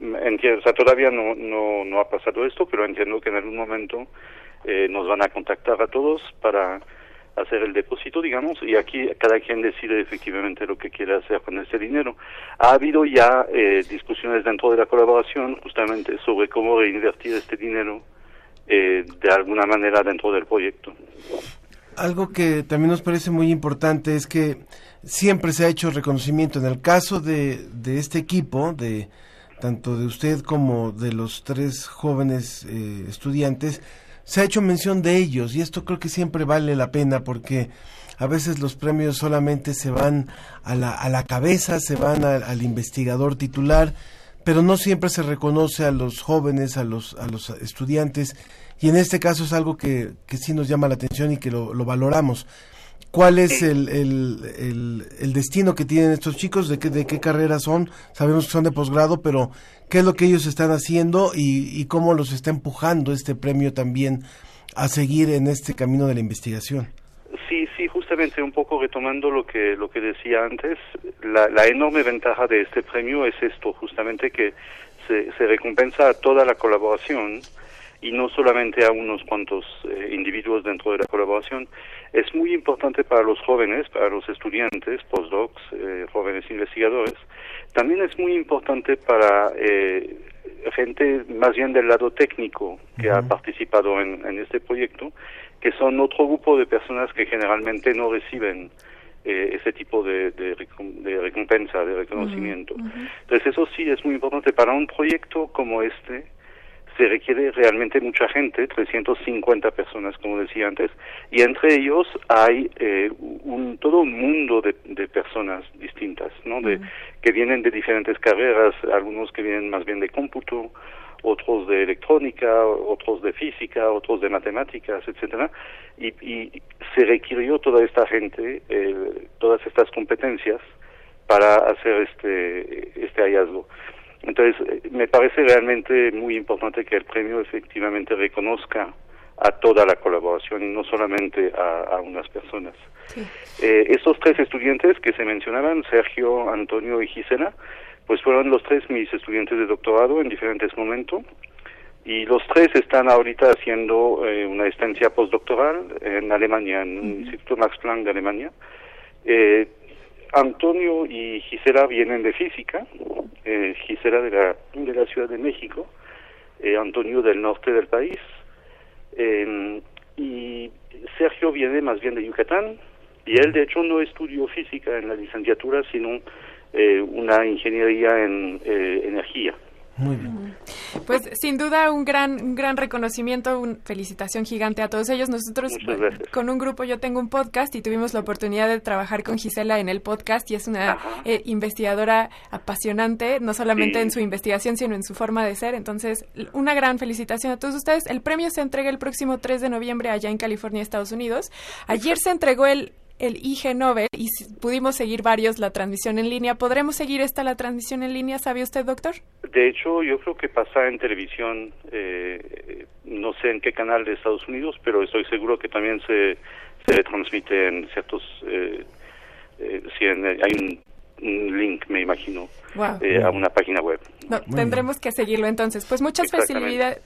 entiendo, o sea, todavía no, no, no ha pasado esto, pero entiendo que en algún momento eh, nos van a contactar a todos para hacer el depósito, digamos, y aquí cada quien decide efectivamente lo que quiere hacer con ese dinero. Ha habido ya eh, discusiones dentro de la colaboración justamente sobre cómo reinvertir este dinero eh, de alguna manera dentro del proyecto. Algo que también nos parece muy importante es que siempre se ha hecho reconocimiento. En el caso de, de este equipo, de, tanto de usted como de los tres jóvenes eh, estudiantes, se ha hecho mención de ellos y esto creo que siempre vale la pena porque a veces los premios solamente se van a la, a la cabeza, se van al investigador titular, pero no siempre se reconoce a los jóvenes, a los, a los estudiantes, y en este caso es algo que, que sí nos llama la atención y que lo valoramos. ¿Cuál es el, el, el, el destino que tienen estos chicos? ¿De qué, ¿De qué carrera son? Sabemos que son de posgrado, pero ¿qué es lo que ellos están haciendo y, y cómo los está empujando este premio también a seguir en este camino de la investigación? Sí, sí, justamente un poco retomando lo que lo que decía antes, la, la enorme ventaja de este premio es esto, justamente que se, se recompensa a toda la colaboración y no solamente a unos cuantos eh, individuos dentro de la colaboración. Es muy importante para los jóvenes, para los estudiantes, postdocs, eh, jóvenes investigadores. También es muy importante para eh, gente más bien del lado técnico que ha participado en, en este proyecto, que son otro grupo de personas que generalmente no reciben eh, ese tipo de, de recompensa, de reconocimiento. Entonces eso sí es muy importante para un proyecto como este. Se requiere realmente mucha gente, 350 personas, como decía antes, y entre ellos hay eh, un, todo un mundo de, de personas distintas, ¿no? De, que vienen de diferentes carreras, algunos que vienen más bien de cómputo, otros de electrónica, otros de física, otros de matemáticas, etcétera, y, y se requirió toda esta gente, eh, todas estas competencias para hacer este este hallazgo. Entonces, eh, me parece realmente muy importante que el premio efectivamente reconozca a toda la colaboración y no solamente a, a unas personas. Eh, estos tres estudiantes que se mencionaban, Sergio, Antonio y Gisela, pues fueron los tres mis estudiantes de doctorado en diferentes momentos y los tres están ahorita haciendo eh, una estancia postdoctoral en Alemania, en un Instituto Max Planck de Alemania. Eh, Antonio y Gisela vienen de física, eh, Gisela de la, de la Ciudad de México, eh, Antonio del norte del país, eh, y Sergio viene más bien de Yucatán, y él de hecho no estudió física en la licenciatura, sino eh, una ingeniería en eh, energía. Muy bien. Pues sin duda un gran, un gran reconocimiento, una felicitación gigante a todos ellos. Nosotros gracias. con un grupo, yo tengo un podcast y tuvimos la oportunidad de trabajar con Gisela en el podcast y es una eh, investigadora apasionante, no solamente Sí. en su investigación, sino en su forma de ser. Entonces, una gran felicitación a todos ustedes. El premio se entrega el próximo 3 de noviembre allá en California, Estados Unidos. Ayer se entregó el el IG Nobel y si- pudimos seguir varios la transmisión en línea. ¿Podremos seguir esta la transmisión en línea? ¿Sabe usted, doctor? De hecho, yo creo que pasa en televisión, eh, no sé en qué canal de Estados Unidos, pero estoy seguro que también se, se transmite en ciertos... Eh, eh, sí, en- hay un, un link, me imagino, Wow. eh, a una página web. No, tendremos que seguirlo entonces. Pues muchas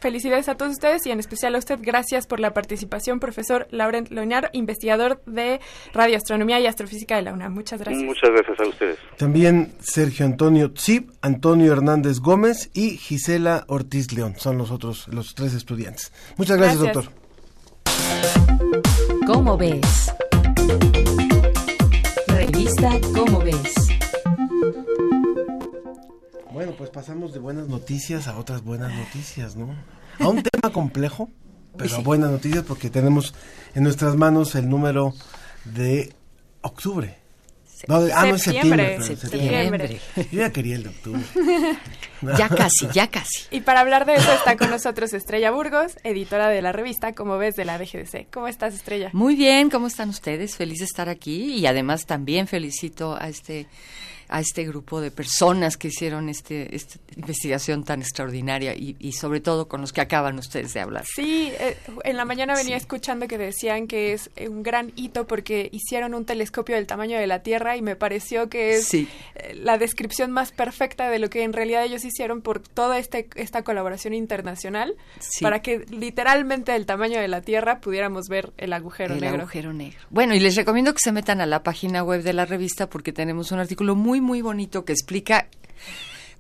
felicidades a todos ustedes y en especial a usted. Gracias por la participación, profesor Laurent Loñar, investigador de radioastronomía y astrofísica de la UNAM. Muchas gracias. Muchas gracias a ustedes. También Sergio Antonio Tzip, Antonio Hernández Gómez y Gisela Ortiz León. Son los otros, los tres estudiantes. Muchas gracias, Gracias. doctor. ¿Cómo ves? Revista ¿Cómo ves? Bueno, pues pasamos de buenas noticias a otras buenas noticias, ¿no? A un tema complejo, pero a buenas noticias porque tenemos en nuestras manos el número de octubre. No, de- ah, no es septiembre. Septiembre. Septiembre. Yo ya quería el de octubre. Ya casi, ya casi. Y para hablar de eso está con nosotros Estrella Burgos, editora de la revista Como ves de la BGDC. ¿Cómo estás, Estrella? Muy bien, ¿cómo están ustedes? Feliz de estar aquí y además también felicito a este a este grupo de personas que hicieron este, esta investigación tan extraordinaria y, y sobre todo con los que acaban ustedes de hablar. Sí, eh, en la mañana venía escuchando que decían que es un gran hito porque hicieron un telescopio del tamaño de la Tierra y me pareció que es Sí. eh, la descripción más perfecta de lo que en realidad ellos hicieron por toda este, esta colaboración internacional Sí. para que literalmente del tamaño de la Tierra pudiéramos ver el agujero el negro. agujero negro. Bueno, y les recomiendo que se metan a la página web de la revista porque tenemos un artículo muy, muy bonito que explica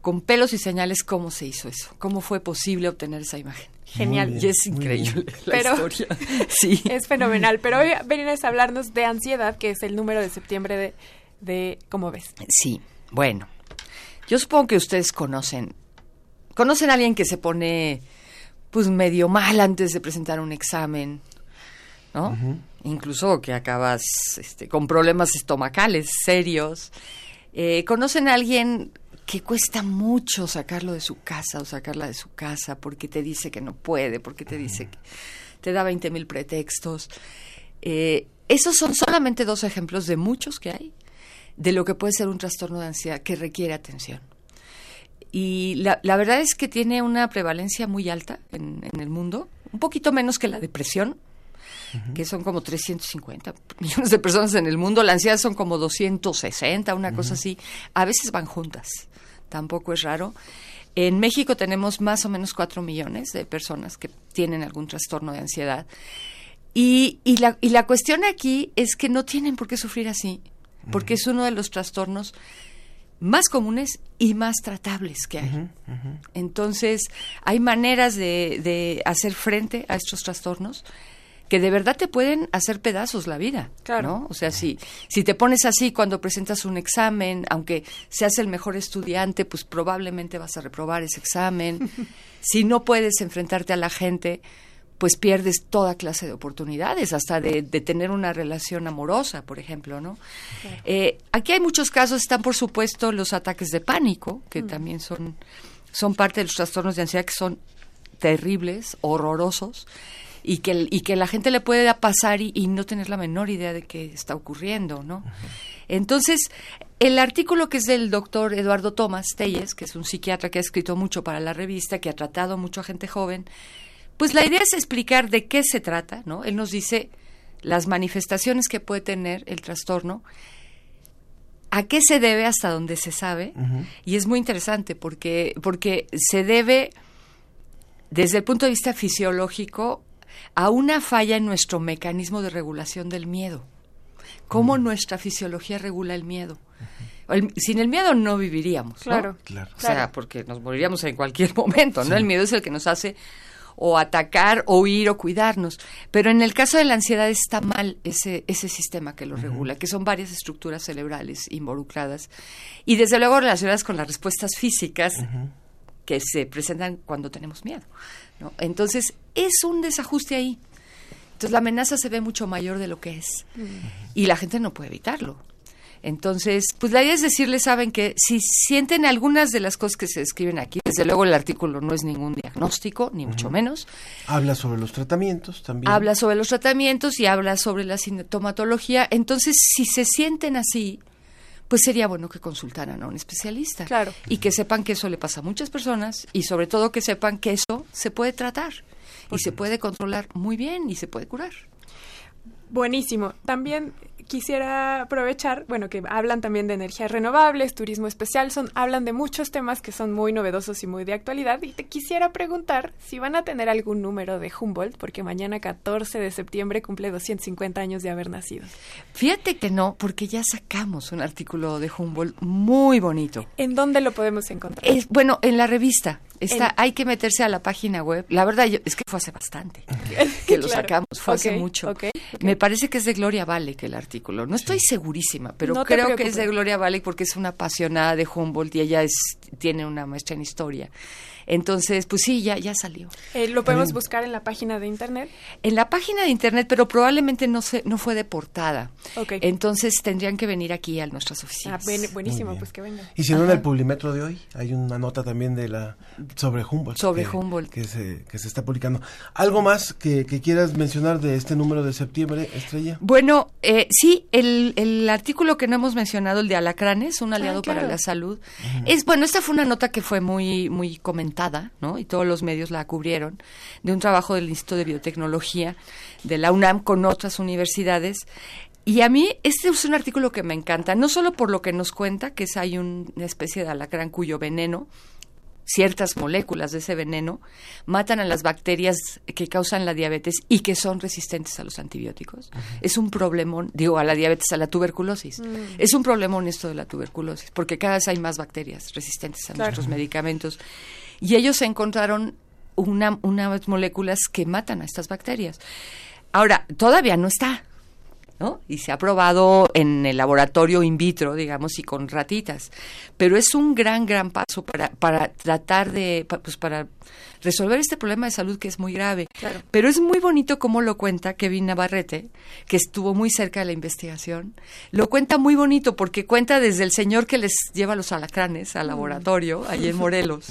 con pelos y señales cómo se hizo eso, cómo fue posible obtener esa imagen. Genial. Y es increíble la Pero historia. Sí. es fenomenal. Pero hoy vienes a hablarnos de ansiedad, que es el número de septiembre de, de ¿Cómo ves? Sí, bueno. Yo supongo que ustedes conocen conocen a alguien que se pone pues medio mal antes de presentar un examen, ¿no? Incluso que acabas este, con problemas estomacales serios. Eh, conocen a alguien que cuesta mucho sacarlo de su casa o sacarla de su casa porque te dice que no puede, porque te dice que te da 20 mil pretextos. Eh, esos son solamente dos ejemplos de muchos que hay de lo que puede ser un trastorno de ansiedad que requiere atención. Y la, la verdad es que tiene una prevalencia muy alta en, en el mundo, un poquito menos que la depresión, que son como 350 millones de personas en el mundo. La ansiedad son como 260, una cosa así. A veces van juntas, tampoco es raro. En México tenemos más o menos 4 millones de personas que tienen algún trastorno de ansiedad. Y, y, la, y la cuestión aquí es que no tienen por qué sufrir así, porque es uno de los trastornos más comunes y más tratables que hay. Entonces, hay maneras de, de hacer frente a estos trastornos que de verdad te pueden hacer pedazos la vida. Claro. O sea, si, si te pones así cuando presentas un examen, aunque seas el mejor estudiante, pues probablemente vas a reprobar ese examen. si no puedes enfrentarte a la gente, pues pierdes toda clase de oportunidades, hasta de, de tener una relación amorosa, por ejemplo, ¿no? Eh, aquí hay muchos casos, están por supuesto los ataques de pánico, que también son, son parte de los trastornos de ansiedad que son terribles, horrorosos y que, y que la gente le puede pasar y, y, no tener la menor idea de qué está ocurriendo, ¿no? Entonces, el artículo que es del doctor Eduardo Tomás Telles, que es un psiquiatra que ha escrito mucho para la revista, que ha tratado mucho a gente joven, pues la idea es explicar de qué se trata, ¿no? Él nos dice las manifestaciones que puede tener el trastorno, a qué se debe hasta donde se sabe, uh -huh. y es muy interesante porque, porque se debe, desde el punto de vista fisiológico, a una falla en nuestro mecanismo de regulación del miedo. Cómo uh -huh. nuestra fisiología regula el miedo. Uh -huh. el, sin el miedo no viviríamos. Claro, ¿no? claro. O sea, porque nos moriríamos en cualquier momento, ¿no? Sí. El miedo es el que nos hace o atacar, o huir, o cuidarnos. Pero en el caso de la ansiedad está mal ese, ese sistema que lo uh -huh. regula, que son varias estructuras cerebrales involucradas. Y desde luego relacionadas con las respuestas físicas uh -huh. que se presentan cuando tenemos miedo. ¿no? Entonces, es un desajuste ahí. Entonces, la amenaza se ve mucho mayor de lo que es. Uh -huh. Y la gente no puede evitarlo. Entonces, pues la idea es decirles, saben que si sienten algunas de las cosas que se describen aquí, desde luego el artículo no es ningún diagnóstico, ni uh -huh. mucho menos. Habla sobre los tratamientos también. Habla sobre los tratamientos y habla sobre la sintomatología. Entonces, si se sienten así, pues sería bueno que consultaran a un especialista. Claro. Y que sepan que eso le pasa a muchas personas y sobre todo que sepan que eso se puede tratar y se puede controlar muy bien y se puede curar. Buenísimo. También quisiera aprovechar, bueno, que hablan también de energías renovables, turismo especial, son hablan de muchos temas que son muy novedosos y muy de actualidad y te quisiera preguntar si van a tener algún número de Humboldt porque mañana 14 de septiembre cumple 250 años de haber nacido. Fíjate que no, porque ya sacamos un artículo de Humboldt muy bonito. ¿En dónde lo podemos encontrar? Es, bueno, en la revista. Está, en... hay que meterse a la página web. La verdad, yo, es que fue hace bastante que lo claro. sacamos, fue okay, hace mucho. Okay, okay. Me parece que es de Gloria Valek el artículo. No estoy sí. segurísima, pero no creo que es de Gloria Valek porque es una apasionada de Humboldt y ella es, tiene una maestra en historia. Entonces, pues sí, ya, ya salió. Eh, ¿Lo podemos buscar en la página de internet? En la página de internet, pero probablemente no se, no fue de portada. Okay. Entonces tendrían que venir aquí a nuestras oficinas. Ah, buenísimo, pues que vengan. Y si no, en el Publimetro de hoy hay una nota también de la sobre Humboldt. Sobre que, Humboldt. Que se, que se está publicando. ¿Algo más que, que quieras mencionar de este número de septiembre, Estrella? Bueno, eh, sí, el, el artículo que no hemos mencionado, el de Alacranes, un aliado ah, claro. para la salud. Es, bueno, esta fue una nota que fue muy, muy comentada ¿no? y todos los medios la cubrieron, de un trabajo del Instituto de Biotecnología de la UNAM con otras universidades. Y a mí este es un artículo que me encanta, no solo por lo que nos cuenta, que es hay un, una especie de alacrán cuyo veneno, ciertas moléculas de ese veneno, matan a las bacterias que causan la diabetes y que son resistentes a los antibióticos. Es un problemón, digo, a la diabetes, a la tuberculosis. Mm. Es un problemón esto de la tuberculosis, porque cada vez hay más bacterias resistentes a claro. nuestros medicamentos y ellos encontraron una, unas moléculas que matan a estas bacterias. Ahora, todavía no está. ¿No? Y se ha probado en el laboratorio in vitro, digamos, y con ratitas. Pero es un gran, gran paso para, para tratar de, pues para resolver este problema de salud que es muy grave. Pero es muy bonito cómo lo cuenta Kevin Navarrete, que estuvo muy cerca de la investigación. Lo cuenta muy bonito porque cuenta desde el señor que les lleva los alacranes al laboratorio, allí en Morelos,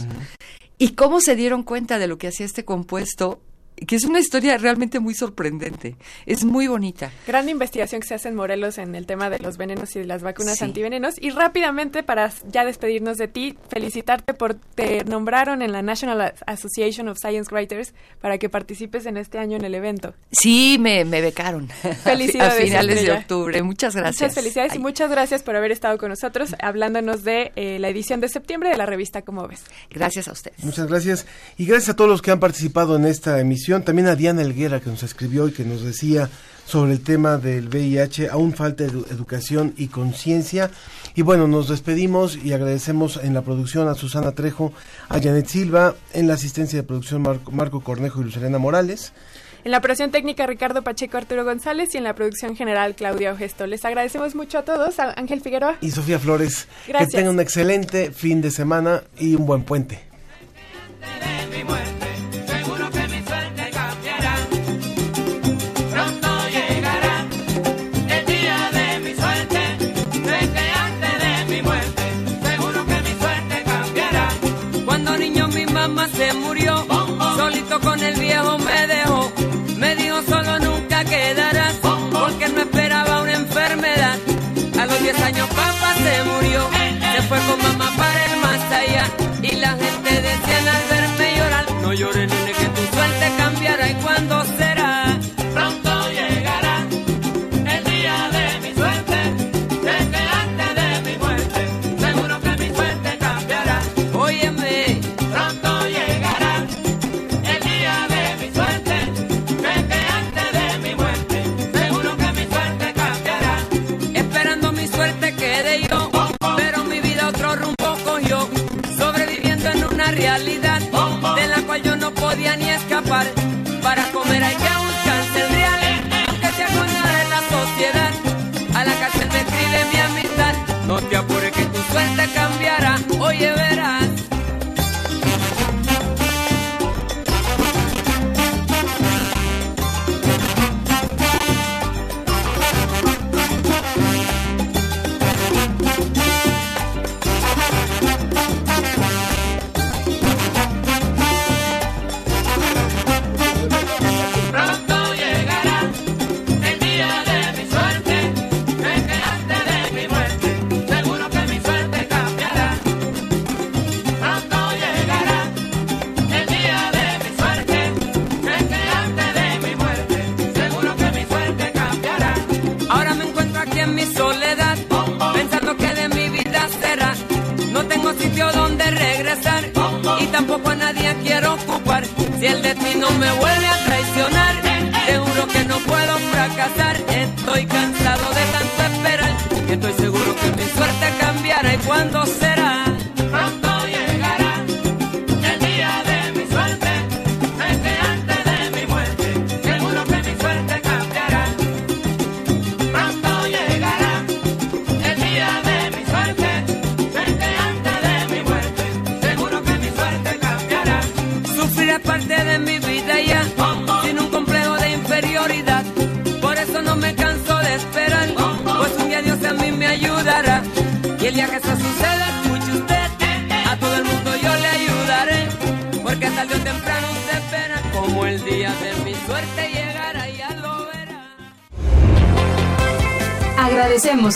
y cómo se dieron cuenta de lo que hacía este compuesto, que es una historia realmente muy sorprendente. Es muy bonita. Gran investigación que se hace en Morelos en el tema de los venenos y de las vacunas Sí. antivenenos. Y rápidamente, para ya despedirnos de ti, felicitarte por te nombraron en la National Association of Science Writers para que participes en este año en el evento. Sí, me, me becaron. Felicidades, A finales de octubre. Muchas gracias. Muchas felicidades y muchas gracias por haber estado con nosotros hablándonos de eh, la edición de septiembre de la revista Como ves. Gracias a ustedes. Muchas gracias. Y gracias a todos los que han participado en esta emisión. También a Diana Elguera que nos escribió y que nos decía sobre el tema del VIH. Aún falta edu- educación y conciencia. Y bueno, nos despedimos y agradecemos en la producción a Susana Trejo, a Janet Silva, en la asistencia de producción Marco, Marco Cornejo y Lucerena Morales. En la operación técnica Ricardo Pacheco Arturo González y en la producción general Claudia Ogesto. Les agradecemos mucho a todos. A Ángel Figueroa. Y Sofía Flores, Gracias. que tengan un excelente fin de semana y un buen puente. Mamá